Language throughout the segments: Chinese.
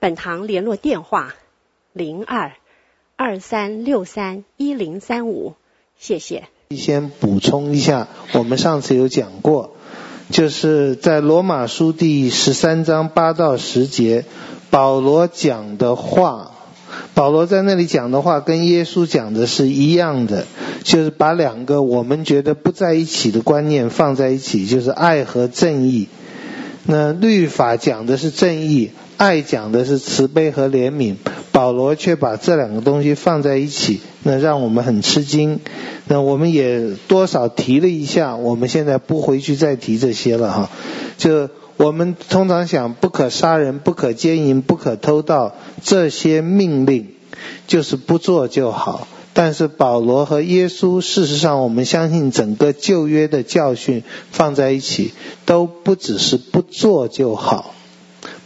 本堂联络电话：零二二三六三一零三五。谢谢。先补充一下，我们上次有讲过，就是在罗马书第十三章八到十节，保罗讲的话，保罗在那里讲的话跟耶稣讲的是一样的，就是把两个我们觉得不在一起的观念放在一起，就是爱和正义。那律法讲的是正义。爱讲的是慈悲和怜悯，保罗却把这两个东西放在一起，那让我们很吃惊。那我们也多少提了一下，我们现在不回去再提这些了哈。就我们通常想，不可杀人，不可奸淫，不可偷盗，这些命令就是不做就好。但是保罗和耶稣，事实上我们相信整个旧约的教训放在一起，都不只是不做就好。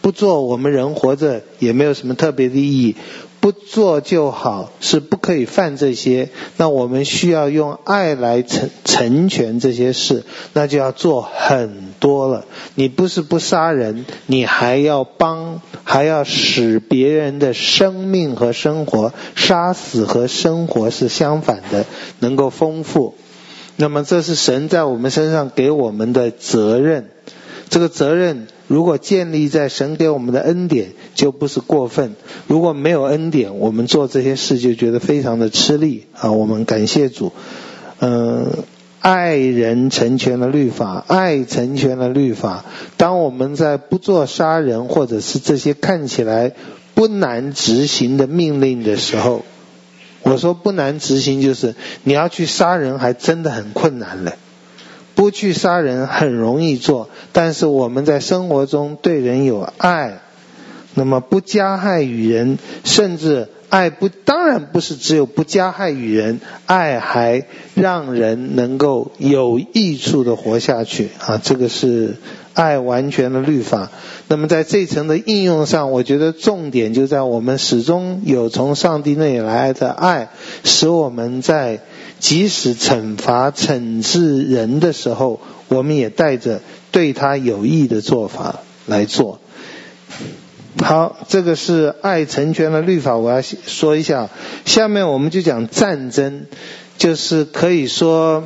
不做，我们人活着也没有什么特别的意义。不做就好，是不可以犯这些。那我们需要用爱来成成全这些事，那就要做很多了。你不是不杀人，你还要帮，还要使别人的生命和生活，杀死和生活是相反的，能够丰富。那么这是神在我们身上给我们的责任。这个责任如果建立在神给我们的恩典，就不是过分；如果没有恩典，我们做这些事就觉得非常的吃力啊。我们感谢主，嗯，爱人成全了律法，爱成全了律法。当我们在不做杀人或者是这些看起来不难执行的命令的时候，我说不难执行，就是你要去杀人，还真的很困难了。不去杀人很容易做，但是我们在生活中对人有爱，那么不加害于人，甚至爱不，当然不是只有不加害于人，爱还让人能够有益处的活下去啊，这个是爱完全的律法。那么在这层的应用上，我觉得重点就在我们始终有从上帝那里来的爱，使我们在。即使惩罚惩治人的时候，我们也带着对他有益的做法来做。好，这个是爱成全了律法，我要说一下。下面我们就讲战争，就是可以说，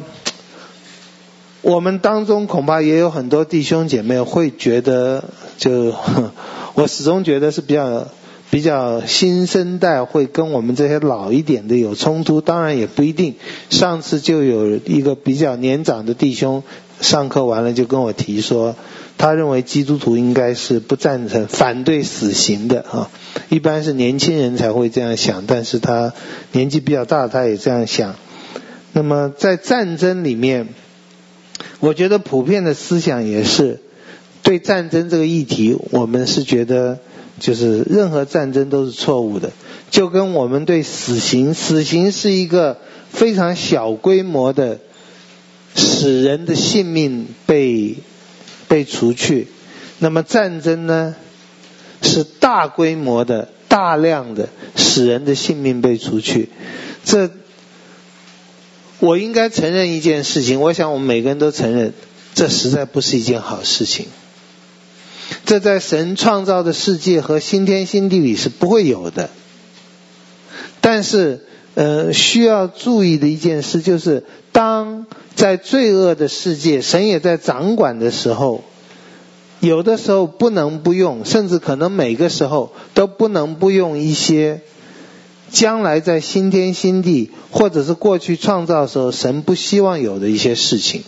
我们当中恐怕也有很多弟兄姐妹会觉得，就 我始终觉得是比较。比较新生代会跟我们这些老一点的有冲突，当然也不一定。上次就有一个比较年长的弟兄上课完了就跟我提说，他认为基督徒应该是不赞成、反对死刑的啊。一般是年轻人才会这样想，但是他年纪比较大，他也这样想。那么在战争里面，我觉得普遍的思想也是对战争这个议题，我们是觉得。就是任何战争都是错误的，就跟我们对死刑，死刑是一个非常小规模的使人的性命被被除去，那么战争呢，是大规模的、大量的使人的性命被除去。这我应该承认一件事情，我想我们每个人都承认，这实在不是一件好事情。这在神创造的世界和新天新地里是不会有的。但是，呃，需要注意的一件事就是，当在罪恶的世界，神也在掌管的时候，有的时候不能不用，甚至可能每个时候都不能不用一些将来在新天新地，或者是过去创造的时候神不希望有的一些事情，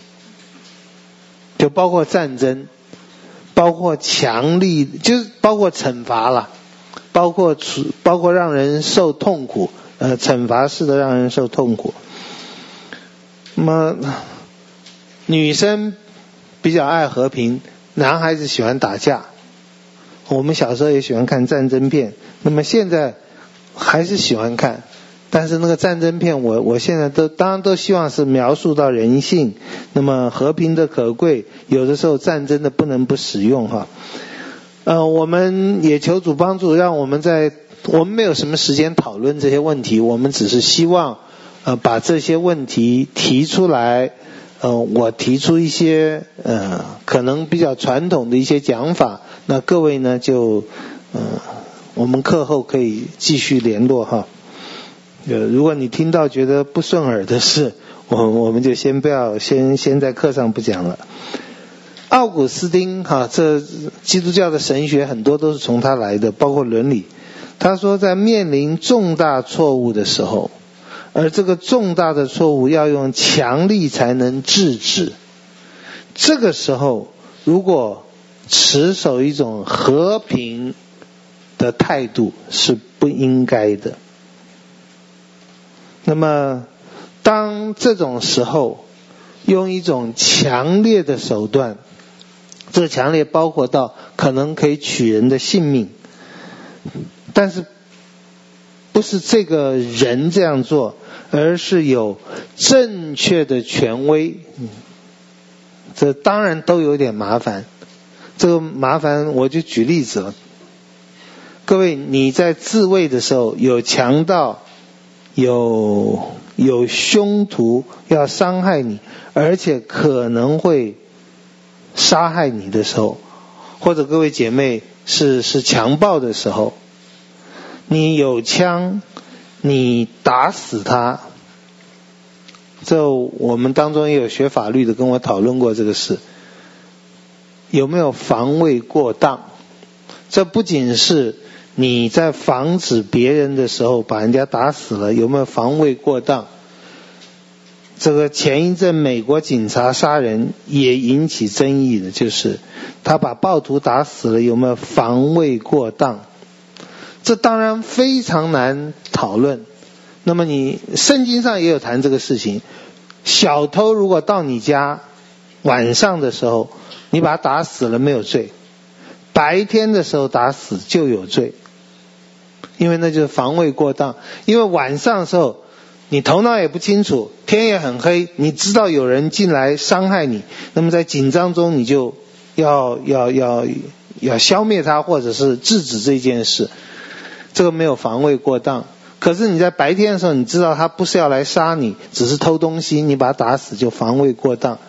就包括战争。包括强力，就是包括惩罚了，包括处，包括让人受痛苦，呃，惩罚式的让人受痛苦。那么，女生比较爱和平，男孩子喜欢打架，我们小时候也喜欢看战争片，那么现在还是喜欢看，但是那个战争片我，我现在都当然都希望是描述到人性，那么和平的可贵，有的时候战争的不能不使用哈。呃，我们也求主帮助，让我们在我们没有什么时间讨论这些问题，我们只是希望呃把这些问题提出来。呃，我提出一些呃可能比较传统的一些讲法，那各位呢就呃我们课后可以继续联络哈。呃，如果你听到觉得不顺耳的事，我我们就先不要先先在课上不讲了。奥古斯丁哈，这基督教的神学很多都是从他来的，包括伦理。他说，在面临重大错误的时候。而这个重大的错误要用强力才能制止。这个时候，如果持守一种和平的态度是不应该的。那么，当这种时候用一种强烈的手段，这强烈包括到可能可以取人的性命，但是不是这个人这样做。而是有正确的权威，这当然都有点麻烦。这个麻烦我就举例子了。各位，你在自卫的时候，有强盗，有有凶徒要伤害你，而且可能会杀害你的时候，或者各位姐妹是是强暴的时候，你有枪。你打死他，这我们当中也有学法律的跟我讨论过这个事，有没有防卫过当？这不仅是你在防止别人的时候把人家打死了，有没有防卫过当？这个前一阵美国警察杀人也引起争议的，就是他把暴徒打死了，有没有防卫过当？这当然非常难讨论。那么你圣经上也有谈这个事情。小偷如果到你家晚上的时候，你把他打死了没有罪；白天的时候打死就有罪，因为那就是防卫过当。因为晚上的时候你头脑也不清楚，天也很黑，你知道有人进来伤害你，那么在紧张中你就要要要要消灭他，或者是制止这件事。这个没有防卫过当，可是你在白天的时候，你知道他不是要来杀你，只是偷东西，你把他打死就防卫过当。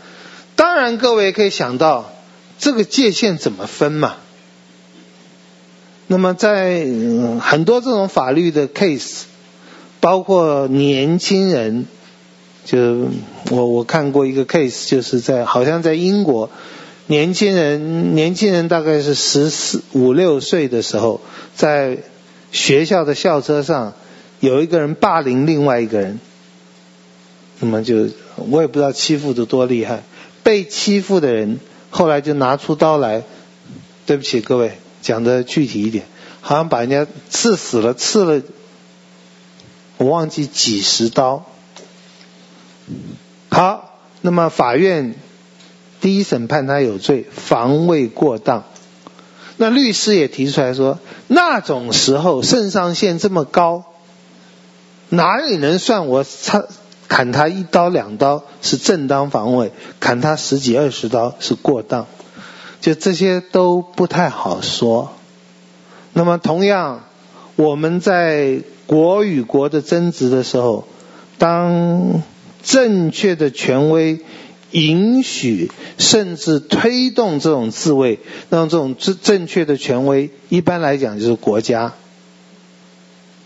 当然，各位可以想到这个界限怎么分嘛？那么在很多这种法律的 case，包括年轻人，就我我看过一个 case，就是在好像在英国，年轻人年轻人大概是十四五六岁的时候，在学校的校车上有一个人霸凌另外一个人，那么就我也不知道欺负的多厉害，被欺负的人后来就拿出刀来，对不起各位，讲得具体一点，好像把人家刺死了，刺了，我忘记几十刀。好，那么法院第一审判他有罪，防卫过当。那律师也提出来说，那种时候肾上腺这么高，哪里能算我他砍他一刀两刀是正当防卫，砍他十几二十刀是过当，就这些都不太好说。那么同样，我们在国与国的争执的时候，当正确的权威。允许甚至推动这种自卫，让这种正正确的权威，一般来讲就是国家。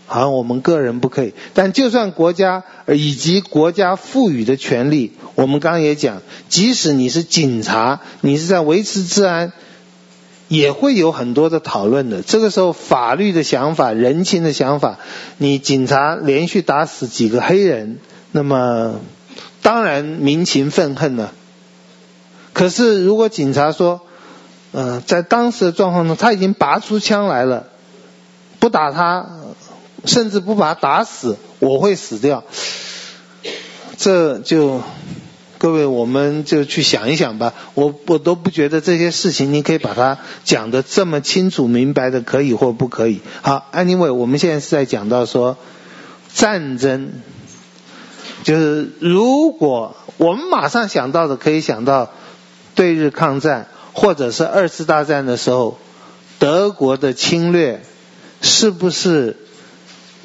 好像我们个人不可以，但就算国家以及国家赋予的权利，我们刚刚也讲，即使你是警察，你是在维持治安，也会有很多的讨论的。这个时候，法律的想法、人情的想法，你警察连续打死几个黑人，那么。当然民情愤恨了，可是如果警察说，呃，在当时的状况中，他已经拔出枪来了，不打他，甚至不把他打死，我会死掉，这就各位，我们就去想一想吧。我我都不觉得这些事情，你可以把它讲得这么清楚明白的，可以或不可以。好，Anyway，我们现在是在讲到说战争，就是如果我们马上想到的，可以想到对日抗战，或者是二次大战的时候德国的侵略，是不是？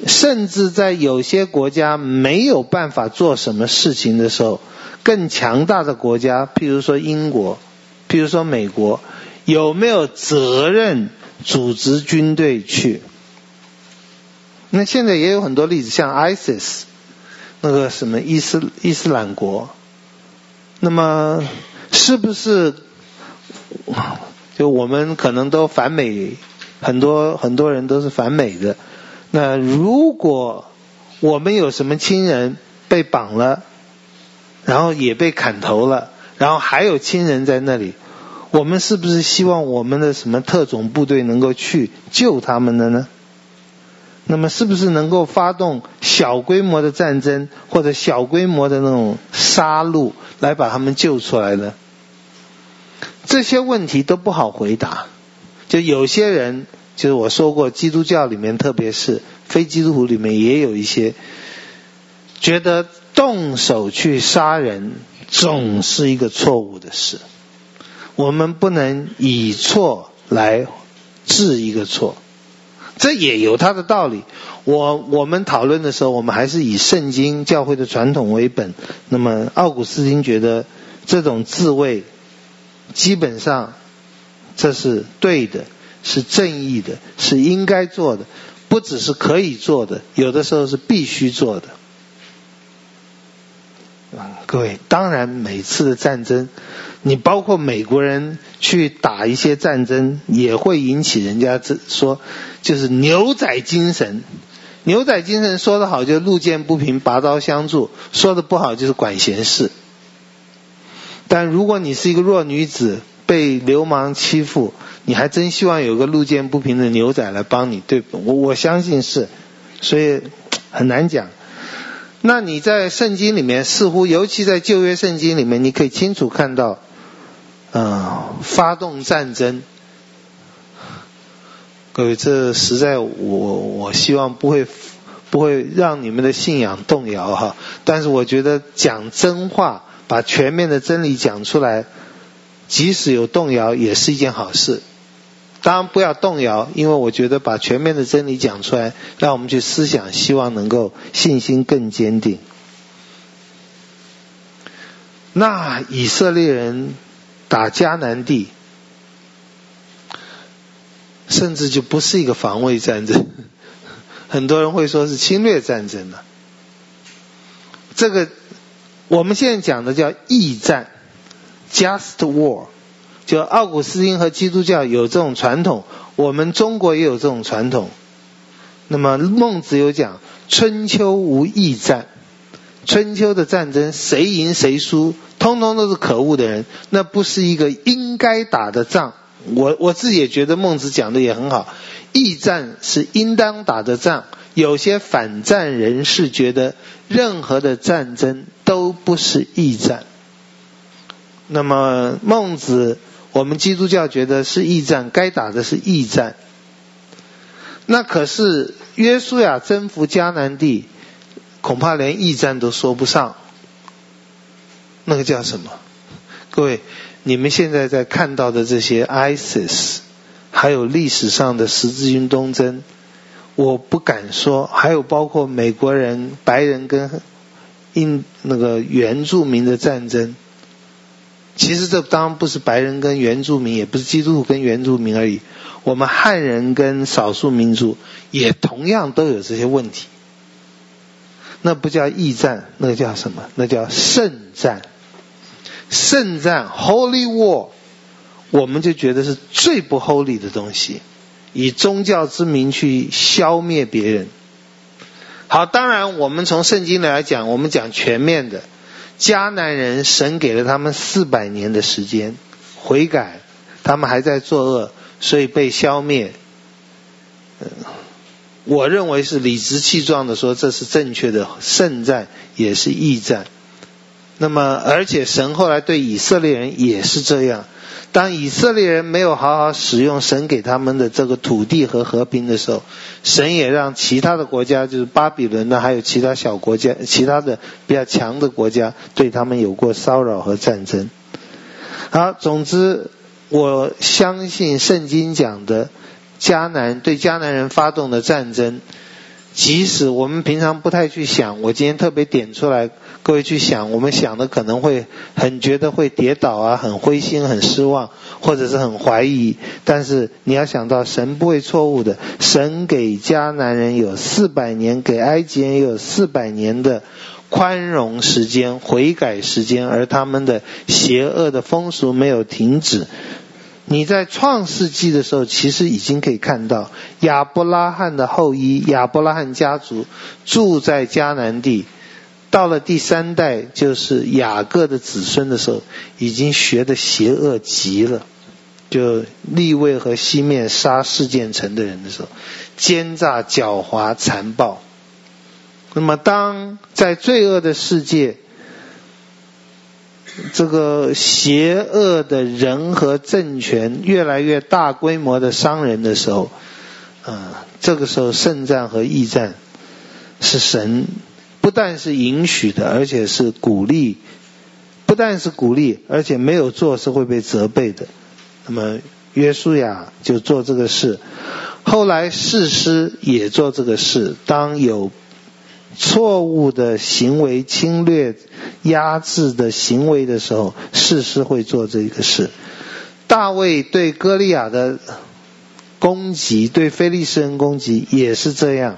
甚至在有些国家没有办法做什么事情的时候，更强大的国家，譬如说英国，譬如说美国，有没有责任组织军队去？那现在也有很多例子，像 ISIS，那个什么伊斯伊斯兰国，那么是不是？就我们可能都反美，很多很多人都是反美的。那如果我们有什么亲人被绑了，然后也被砍头了，然后还有亲人在那里，我们是不是希望我们的什么特种部队能够去救他们的呢？那么是不是能够发动小规模的战争或者小规模的那种杀戮来把他们救出来呢？这些问题都不好回答，就有些人。就是我说过，基督教里面，特别是非基督徒里面，也有一些觉得动手去杀人总是一个错误的事。我们不能以错来治一个错，这也有它的道理。我我们讨论的时候，我们还是以圣经教会的传统为本。那么奥古斯丁觉得这种自卫基本上这是对的。是正义的，是应该做的，不只是可以做的，有的时候是必须做的。各位，当然每次的战争，你包括美国人去打一些战争，也会引起人家这说，就是牛仔精神。牛仔精神说得好，就路见不平拔刀相助；说得不好，就是管闲事。但如果你是一个弱女子，被流氓欺负，你还真希望有个路见不平的牛仔来帮你，对不？我我相信是，所以很难讲。那你在圣经里面似乎，尤其在旧约圣经里面，你可以清楚看到，嗯、发动战争。各位，这实在我我希望不会不会让你们的信仰动摇哈。但是我觉得讲真话，把全面的真理讲出来。即使有动摇，也是一件好事。当然不要动摇，因为我觉得把全面的真理讲出来，让我们去思想，希望能够信心更坚定。那以色列人打迦南地，甚至就不是一个防卫战争，很多人会说是侵略战争了。这个我们现在讲的叫义战。Just war，就奥古斯丁和基督教有这种传统，我们中国也有这种传统。那么孟子有讲，春秋无义战，春秋的战争谁赢谁输，通通都是可恶的人，那不是一个应该打的仗。我我自己也觉得孟子讲的也很好，义战是应当打的仗。有些反战人士觉得，任何的战争都不是义战。那么孟子，我们基督教觉得是义战，该打的是义战。那可是约书亚征服迦南地，恐怕连义战都说不上。那个叫什么？各位，你们现在在看到的这些 ISIS，还有历史上的十字军东征，我不敢说，还有包括美国人、白人跟印那个原住民的战争。其实这当然不是白人跟原住民，也不是基督徒跟原住民而已。我们汉人跟少数民族也同样都有这些问题。那不叫义战，那叫什么？那叫圣战。圣战 （Holy War），我们就觉得是最不 Holy 的东西，以宗教之名去消灭别人。好，当然我们从圣经来讲，我们讲全面的。迦南人，神给了他们四百年的时间悔改，他们还在作恶，所以被消灭。嗯我认为是理直气壮的说，这是正确的圣战，也是义战。那么，而且神后来对以色列人也是这样。当以色列人没有好好使用神给他们的这个土地和和平的时候，神也让其他的国家，就是巴比伦呢，还有其他小国家、其他的比较强的国家，对他们有过骚扰和战争。好，总之，我相信圣经讲的迦南对迦南人发动的战争。即使我们平常不太去想，我今天特别点出来，各位去想，我们想的可能会很觉得会跌倒啊，很灰心、很失望，或者是很怀疑。但是你要想到，神不会错误的，神给迦南人有四百年，给埃及人有四百年的宽容时间、悔改时间，而他们的邪恶的风俗没有停止。你在创世纪的时候，其实已经可以看到亚伯拉罕的后裔，亚伯拉罕家族住在迦南地。到了第三代，就是雅各的子孙的时候，已经学的邪恶极了。就利未和西面杀示剑城的人的时候，奸诈狡猾残暴。那么，当在罪恶的世界。这个邪恶的人和政权越来越大规模的伤人的时候，啊，这个时候圣战和义战是神不但是允许的，而且是鼓励，不但是鼓励，而且没有做是会被责备的。那么约书亚就做这个事，后来士师也做这个事，当有。错误的行为、侵略、压制的行为的时候，士师会做这个事。大卫对歌利亚的攻击，对非利士人攻击也是这样。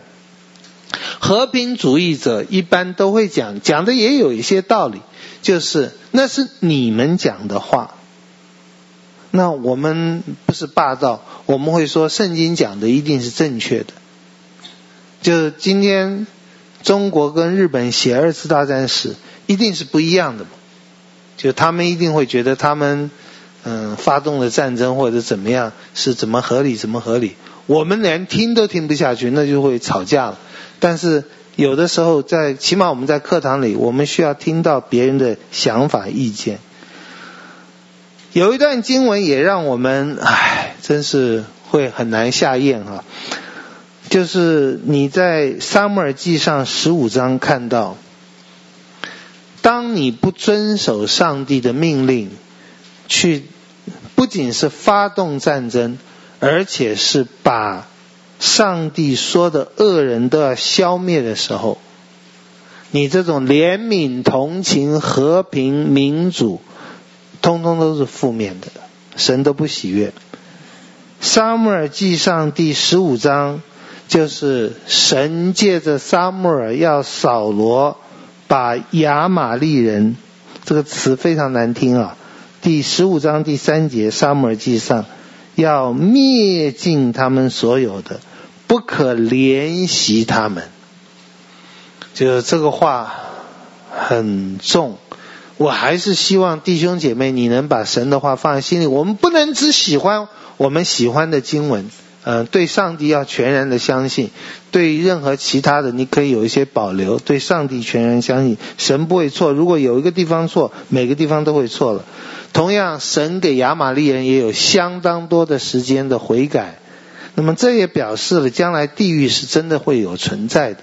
和平主义者一般都会讲，讲的也有一些道理，就是那是你们讲的话。那我们不是霸道，我们会说圣经讲的一定是正确的。就今天。中国跟日本写二次大战史，一定是不一样的嘛？就他们一定会觉得他们嗯发动了战争或者怎么样是怎么合理怎么合理，我们连听都听不下去，那就会吵架了。但是有的时候在起码我们在课堂里，我们需要听到别人的想法意见。有一段经文也让我们唉，真是会很难下咽哈。就是你在撒母耳记上十五章看到，当你不遵守上帝的命令，去不仅是发动战争，而且是把上帝说的恶人都要消灭的时候，你这种怜悯、同情、和平、民主，通通都是负面的，神都不喜悦。撒母耳记上第十五章。就是神借着撒母耳要扫罗把亚玛力人，这个词非常难听啊。第十五章第三节，撒母耳记上要灭尽他们所有的，不可怜惜他们。就这个话很重，我还是希望弟兄姐妹你能把神的话放在心里。我们不能只喜欢我们喜欢的经文。嗯，对上帝要全然的相信，对任何其他的你可以有一些保留。对上帝全然相信，神不会错。如果有一个地方错，每个地方都会错了。同样，神给亚玛力人也有相当多的时间的悔改。那么这也表示了将来地狱是真的会有存在的。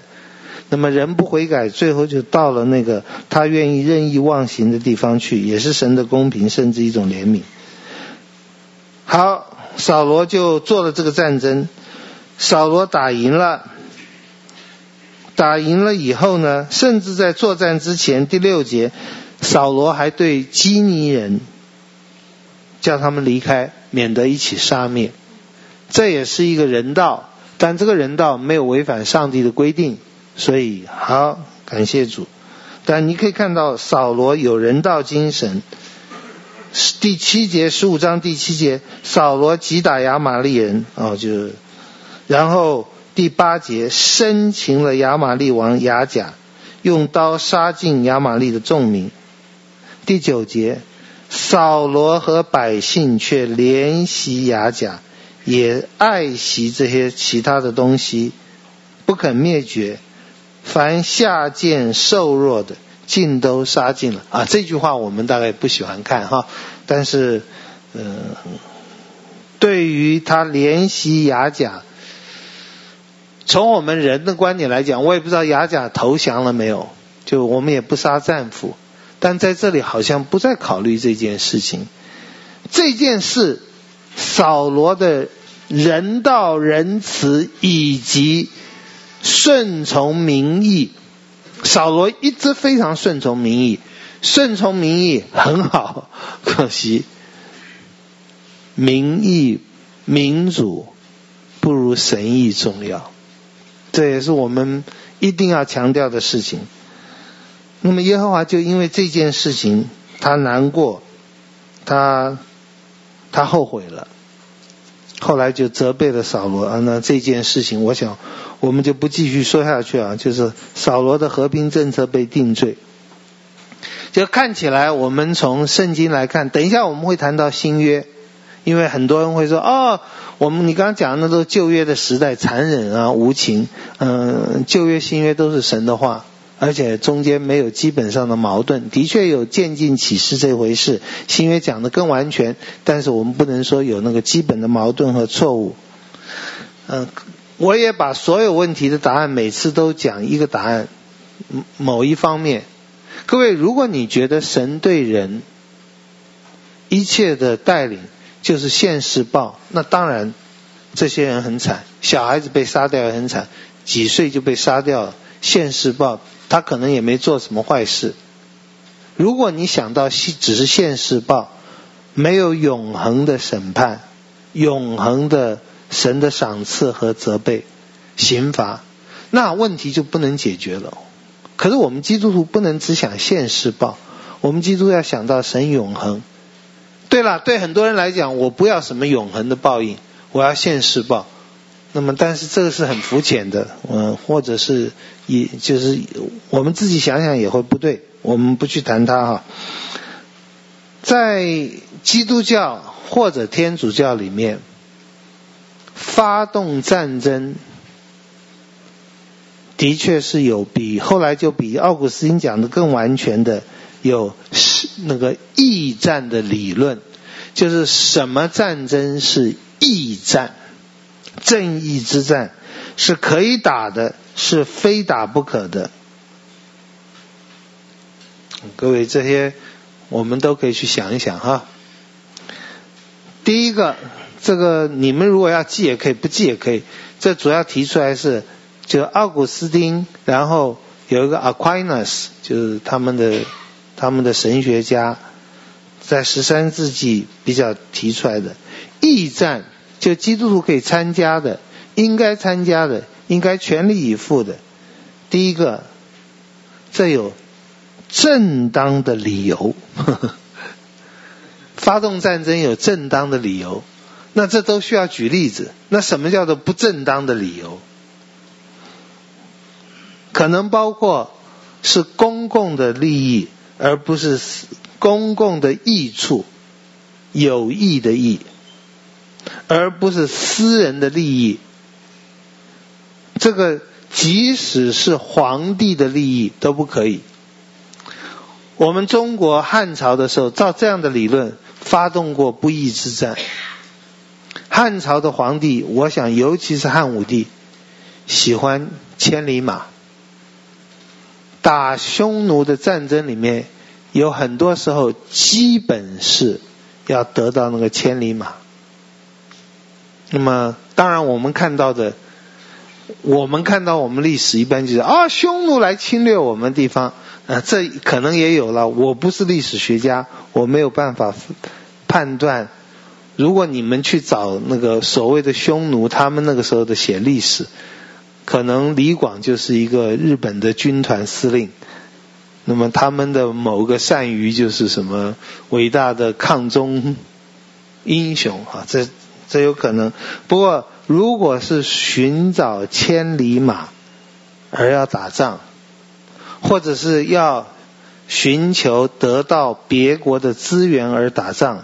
那么人不悔改，最后就到了那个他愿意任意妄行的地方去，也是神的公平，甚至一种怜悯。好。扫罗就做了这个战争，扫罗打赢了，打赢了以后呢，甚至在作战之前第六节，扫罗还对基尼人叫他们离开，免得一起杀灭。这也是一个人道，但这个人道没有违反上帝的规定，所以好，感谢主。但你可以看到扫罗有人道精神。第七节，十五章第七节，扫罗击打亚玛力人，哦，就，然后第八节，生擒了亚玛力王亚甲，用刀杀尽亚玛力的众民。第九节，扫罗和百姓却怜惜亚甲，也爱惜这些其他的东西，不肯灭绝，凡下贱瘦弱的。尽都杀尽了啊！这句话我们大概不喜欢看哈，但是嗯、对于他怜惜亚甲，从我们人的观点来讲，我也不知道亚甲投降了没有，就我们也不杀战俘，但在这里好像不再考虑这件事情。这件事，扫罗的人道仁慈以及顺从民意，扫罗一直非常顺从民意，顺从民意很好，可惜民意民主不如神意重要，这也是我们一定要强调的事情。那么耶和华就因为这件事情，他难过，他。他后悔了，后来就责备了扫罗啊。那这件事情，我想我们就不继续说下去啊。就是扫罗的和平政策被定罪，就看起来我们从圣经来看，等一下我们会谈到新约，因为很多人会说哦，我们你刚刚讲的那都旧约的时代残忍啊、无情，嗯，旧约新约都是神的话。而且中间没有基本上的矛盾，的确有渐进启示这回事。新约讲的更完全，但是我们不能说有那个基本的矛盾和错误。嗯，我也把所有问题的答案每次都讲一个答案，某一方面。各位，如果你觉得神对人一切的带领就是现世报，那当然这些人很惨，小孩子被杀掉也很惨，几岁就被杀掉了，现世报。他可能也没做什么坏事。如果你想到只是现世报，没有永恒的审判、永恒的神的赏赐和责备、刑罚，那问题就不能解决了。可是我们基督徒不能只想现世报，我们基督要想到神永恒。对了，对很多人来讲，我不要什么永恒的报应，我要现世报。那么，但是这个是很肤浅的，嗯，或者是也就是我们自己想想也会不对，我们不去谈它哈。在基督教或者天主教里面，发动战争的确是有比后来就比奥古斯丁讲的更完全的有那个义战的理论，就是什么战争是义战。正义之战是可以打的，是非打不可的。各位，这些我们都可以去想一想哈。第一个，这个你们如果要记也可以，不记也可以。这主要提出来是，就奥古斯丁，然后有一个 Aquinas，就是他们的他们的神学家，在十三世纪比较提出来的义战。就基督徒可以参加的，应该参加的，应该全力以赴的。第一个，这有正当的理由，发动战争有正当的理由，那这都需要举例子。那什么叫做不正当的理由？可能包括是公共的利益，而不是公共的益处，有益的益。而不是私人的利益，这个即使是皇帝的利益都不可以。我们中国汉朝的时候，照这样的理论发动过不义之战。汉朝的皇帝，我想尤其是汉武帝，喜欢千里马。打匈奴的战争里面，有很多时候基本是要得到那个千里马。那么，当然，我们看到的，我们看到我们历史一般就是啊，匈奴来侵略我们地方，啊，这可能也有了。我不是历史学家，我没有办法判断。如果你们去找那个所谓的匈奴，他们那个时候的写历史，可能李广就是一个日本的军团司令。那么他们的某个善于就是什么伟大的抗中英雄啊，这。这有可能，不过如果是寻找千里马而要打仗，或者是要寻求得到别国的资源而打仗，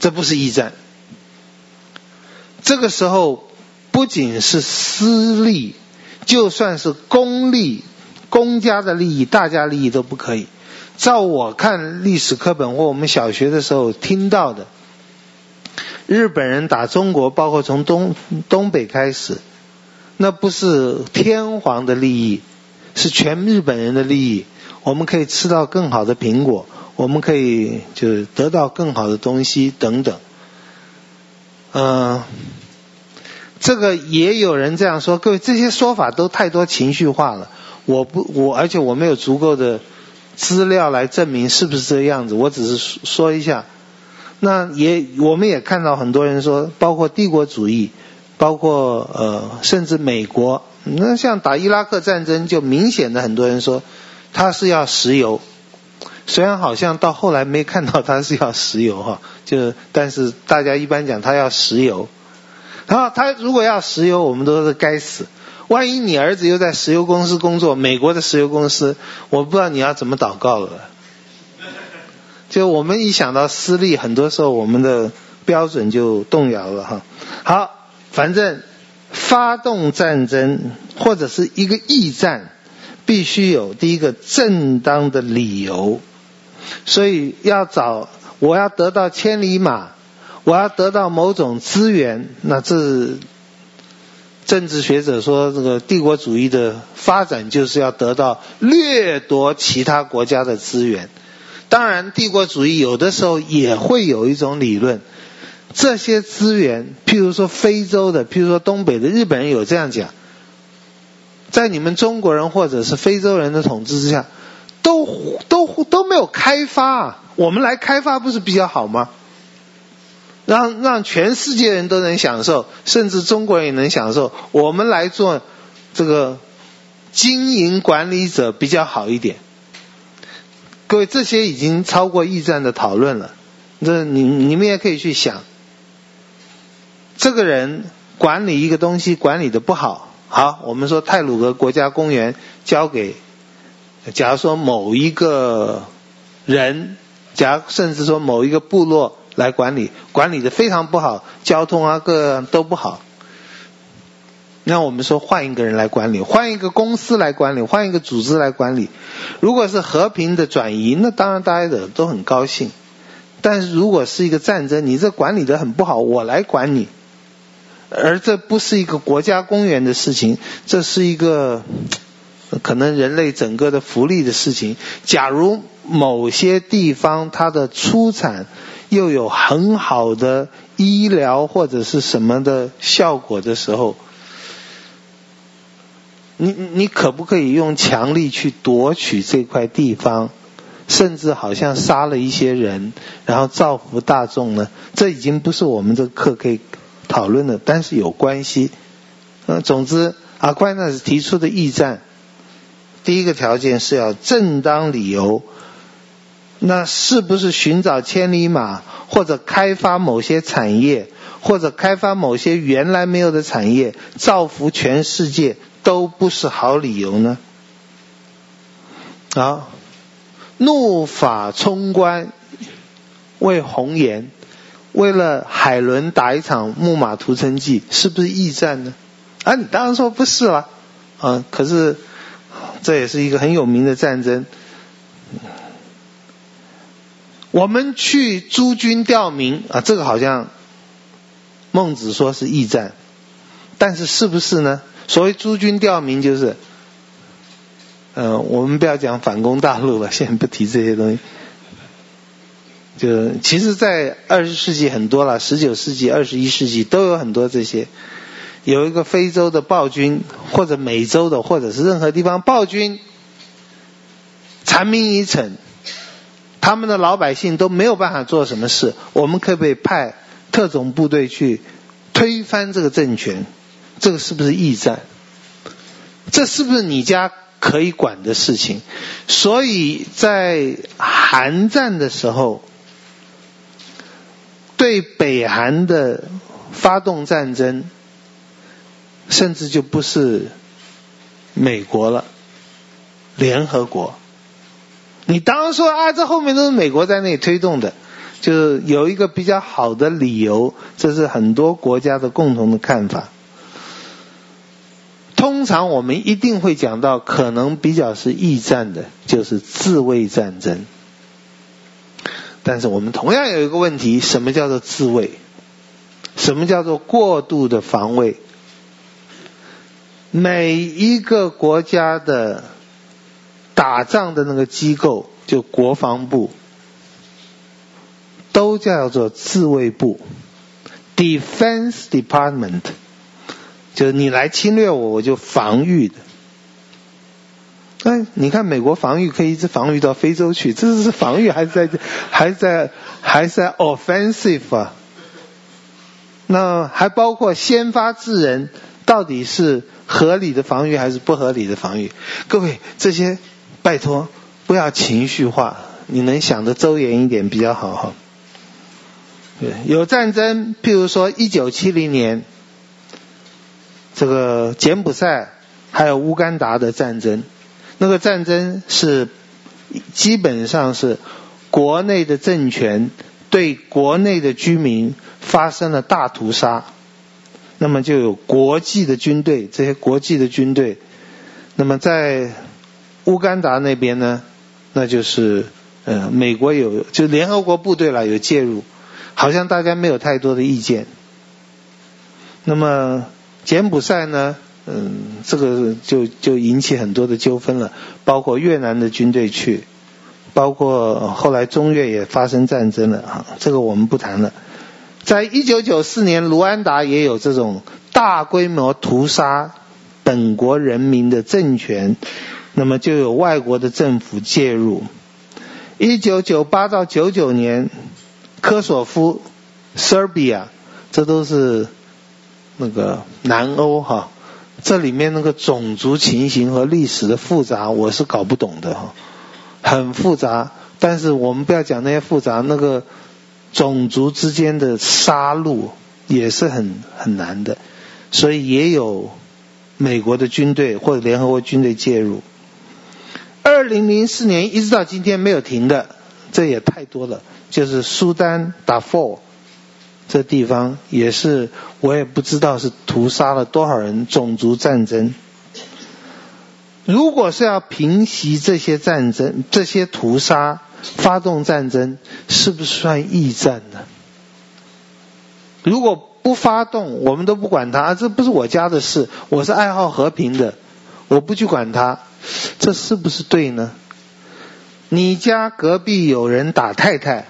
这不是驿站。这个时候不仅是私利，就算是公利，公家的利益、大家利益都不可以。照我看历史课本或我们小学的时候听到的，日本人打中国，包括从东东北开始，那不是天皇的利益，是全日本人的利益。我们可以吃到更好的苹果，我们可以就是得到更好的东西等等。嗯、这个也有人这样说，各位这些说法都太多情绪化了。我不，我而且我没有足够的资料来证明是不是这样子，我只是说一下。那也，我们也看到很多人说，包括帝国主义，包括呃，甚至美国，那像打伊拉克战争，就明显的很多人说他是要石油，虽然好像到后来没看到他是要石油哈，就但是大家一般讲他要石油，然后他如果要石油，我们都是该死。万一你儿子又在石油公司工作，美国的石油公司，我不知道你要怎么祷告了。就我们一想到私利，很多时候我们的标准就动摇了哈。好，反正发动战争或者是一个驿战，必须有第一个正当的理由。所以要找，我要得到千里马，我要得到某种资源，那这。政治学者说，这个帝国主义的发展就是要得到掠夺其他国家的资源。当然，帝国主义有的时候也会有一种理论，这些资源，譬如说非洲的，譬如说东北的，日本人有这样讲，在你们中国人或者是非洲人的统治之下，都都都没有开发，我们来开发不是比较好吗？让让全世界人都能享受，甚至中国人也能享受。我们来做这个经营管理者比较好一点。各位，这些已经超过驿站的讨论了。这你你们也可以去想，这个人管理一个东西管理的不好。好，我们说太鲁阁国家公园交给，假如说某一个人，假如甚至说某一个部落。来管理，管理的非常不好，交通啊各都不好。那我们说换一个人来管理，换一个公司来管理，换一个组织来管理。如果是和平的转移，那当然大家的都很高兴。但是如果是一个战争，你这管理的很不好，我来管你，而这不是一个国家公园的事情，这是一个 可能人类整个的福利的事情。假如某些地方它的出产，又有很好的医疗或者是什么的效果的时候，你你可不可以用强力去夺取这块地方，甚至好像杀了一些人，然后造福大众呢？这已经不是我们这个课可以讨论的，但是有关系。呃，总之，阿奎那斯提出的驿站，第一个条件是要正当理由。那是不是寻找千里马，或者开发某些产业，或者开发某些原来没有的产业，造福全世界，都不是好理由呢？啊，怒发冲冠，为红颜，为了海伦打一场木马屠城记，是不是驿站呢？啊，你当然说不是了，啊，可是这也是一个很有名的战争。我们去诸军吊民啊，这个好像孟子说是驿站，但是是不是呢？所谓诸军吊民就是，呃，我们不要讲反攻大陆了，先不提这些东西。就其实，在二十世纪很多了，十九世纪、二十一世纪都有很多这些。有一个非洲的暴君，或者美洲的，或者是任何地方暴君，残民已逞。他们的老百姓都没有办法做什么事，我们可不可以派特种部队去推翻这个政权？这个是不是驿站？这是不是你家可以管的事情？所以在韩战的时候，对北韩的发动战争，甚至就不是美国了，联合国。你当然说啊，这后面都是美国在那里推动的，就是有一个比较好的理由，这是很多国家的共同的看法。通常我们一定会讲到，可能比较是易战的，就是自卫战争。但是我们同样有一个问题：什么叫做自卫？什么叫做过度的防卫？每一个国家的打仗的那个机构，就国防部，都叫做自卫部 （Defense Department）。就是你来侵略我，我就防御的。哎，你看美国防御可以一直防御到非洲去，这是防御还是在 还是在还是在 offensive 啊？那还包括先发制人，到底是合理的防御还是不合理的防御？各位，这些拜托不要情绪化，你能想得周延一点比较好哈。对，有战争，譬如说一九七零年。这个柬埔寨还有乌干达的战争，那个战争是基本上是国内的政权对国内的居民发生了大屠杀，那么就有国际的军队，这些国际的军队，那么在乌干达那边呢，那就是呃美国有就联合国部队了有介入，好像大家没有太多的意见，那么。柬埔寨呢，嗯，这个就就引起很多的纠纷了，包括越南的军队去，包括后来中越也发生战争了啊，这个我们不谈了。在一九九四年，卢安达也有这种大规模屠杀本国人民的政权，那么就有外国的政府介入。一九九八到九九年，科索夫、Serbia，这都是。那个南欧哈，这里面那个种族情形和历史的复杂，我是搞不懂的哈，很复杂。但是我们不要讲那些复杂，那个种族之间的杀戮也是很很难的，所以也有美国的军队或者联合国军队介入。二零零四年一直到今天没有停的，这也太多了，就是苏丹达富。这地方也是，我也不知道是屠杀了多少人，种族战争。如果是要平息这些战争、这些屠杀，发动战争，是不是算义战呢？如果不发动，我们都不管他，这不是我家的事，我是爱好和平的，我不去管他，这是不是对呢？你家隔壁有人打太太。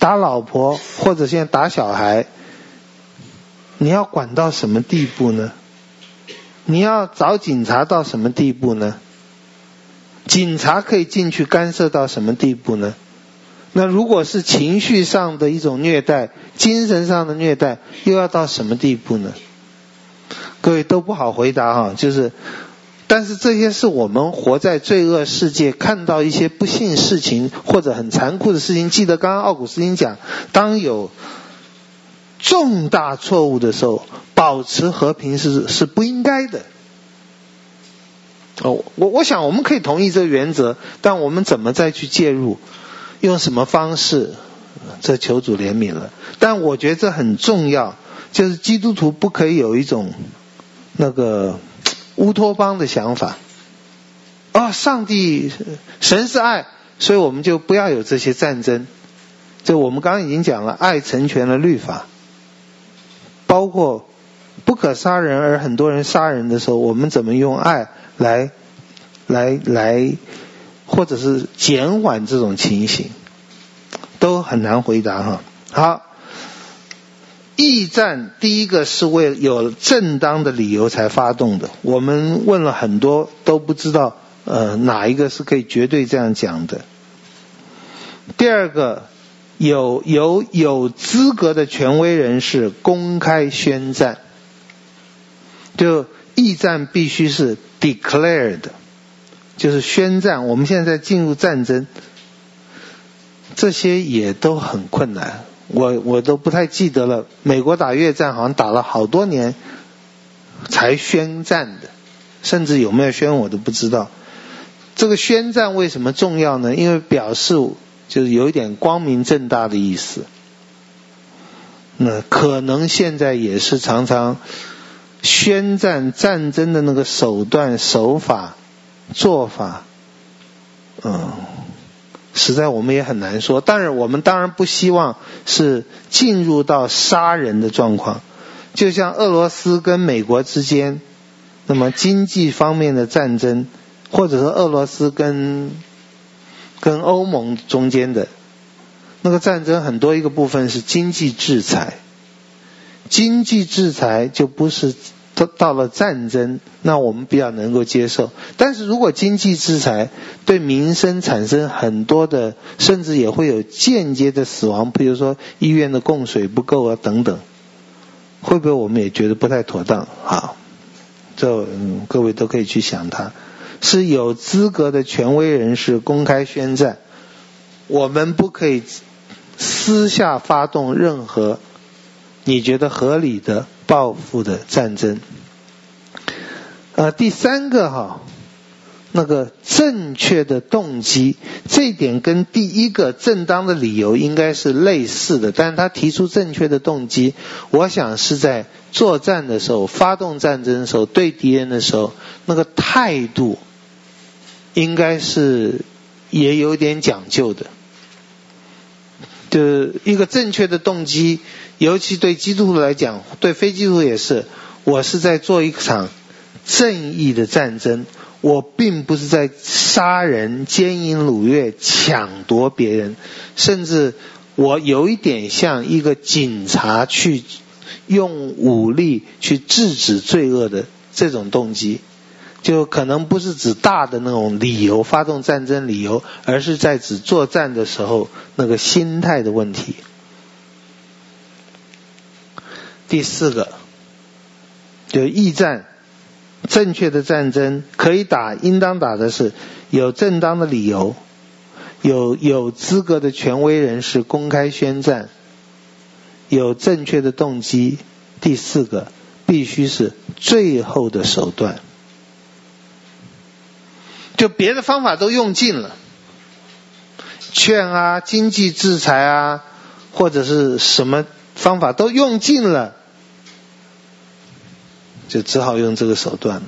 打老婆或者现在打小孩，你要管到什么地步呢？你要找警察到什么地步呢？警察可以进去干涉到什么地步呢？那如果是情绪上的一种虐待，精神上的虐待，又要到什么地步呢？各位都不好回答哈，就是。但是这些是我们活在罪恶世界，看到一些不幸事情或者很残酷的事情。记得刚刚奥古斯丁讲，当有重大错误的时候，保持和平是是不应该的。哦，我我想我们可以同意这个原则，但我们怎么再去介入，用什么方式，这求主怜悯了。但我觉得这很重要，就是基督徒不可以有一种那个。乌托邦的想法，哦，上帝神是爱，所以我们就不要有这些战争。就我们刚刚已经讲了，爱成全了律法，包括不可杀人而很多人杀人的时候，我们怎么用爱来来来，或者是减缓这种情形，都很难回答哈。好。驿站第一个是为有正当的理由才发动的。我们问了很多，都不知道呃哪一个是可以绝对这样讲的。第二个，有有有资格的权威人士公开宣战，就驿站必须是 declared，就是宣战。我们现在进入战争，这些也都很困难。我我都不太记得了，美国打越战好像打了好多年才宣战的，甚至有没有宣我都不知道。这个宣战为什么重要呢？因为表示就是有一点光明正大的意思。那可能现在也是常常宣战战争的那个手段、手法、做法，嗯，实在我们也很难说。但是我们当然不希望是进入到杀人的状况，就像俄罗斯跟美国之间，那么经济方面的战争，或者说俄罗斯跟跟欧盟中间的那个战争，很多一个部分是经济制裁。经济制裁就不是到到了战争，那我们比较能够接受。但是如果经济制裁对民生产生很多的，甚至也会有间接的死亡，比如说医院的供水不够啊等等，会不会我们也觉得不太妥当？啊，这嗯各位都可以去想它，是有资格的权威人士公开宣战，我们不可以私下发动任何。你觉得合理的报复的战争，呃，第三个哈，那个正确的动机，这一点跟第一个正当的理由应该是类似的，但是他提出正确的动机，我想是在作战的时候、发动战争的时候、对敌人的时候，那个态度应该是也有点讲究的，就一个正确的动机。尤其对基督徒来讲，对非基督徒也是。我是在做一场正义的战争，我并不是在杀人、奸淫、掳掠、抢夺别人，甚至我有一点像一个警察去用武力去制止罪恶的这种动机，就可能不是指大的那种理由，发动战争理由，而是在指作战的时候那个心态的问题。第四个，就义战，正确的战争可以打，应当打的是有正当的理由，有有资格的权威人士公开宣战，有正确的动机。第四个，必须是最后的手段，就别的方法都用尽了，劝啊，经济制裁啊，或者是什么方法都用尽了。就只好用这个手段了，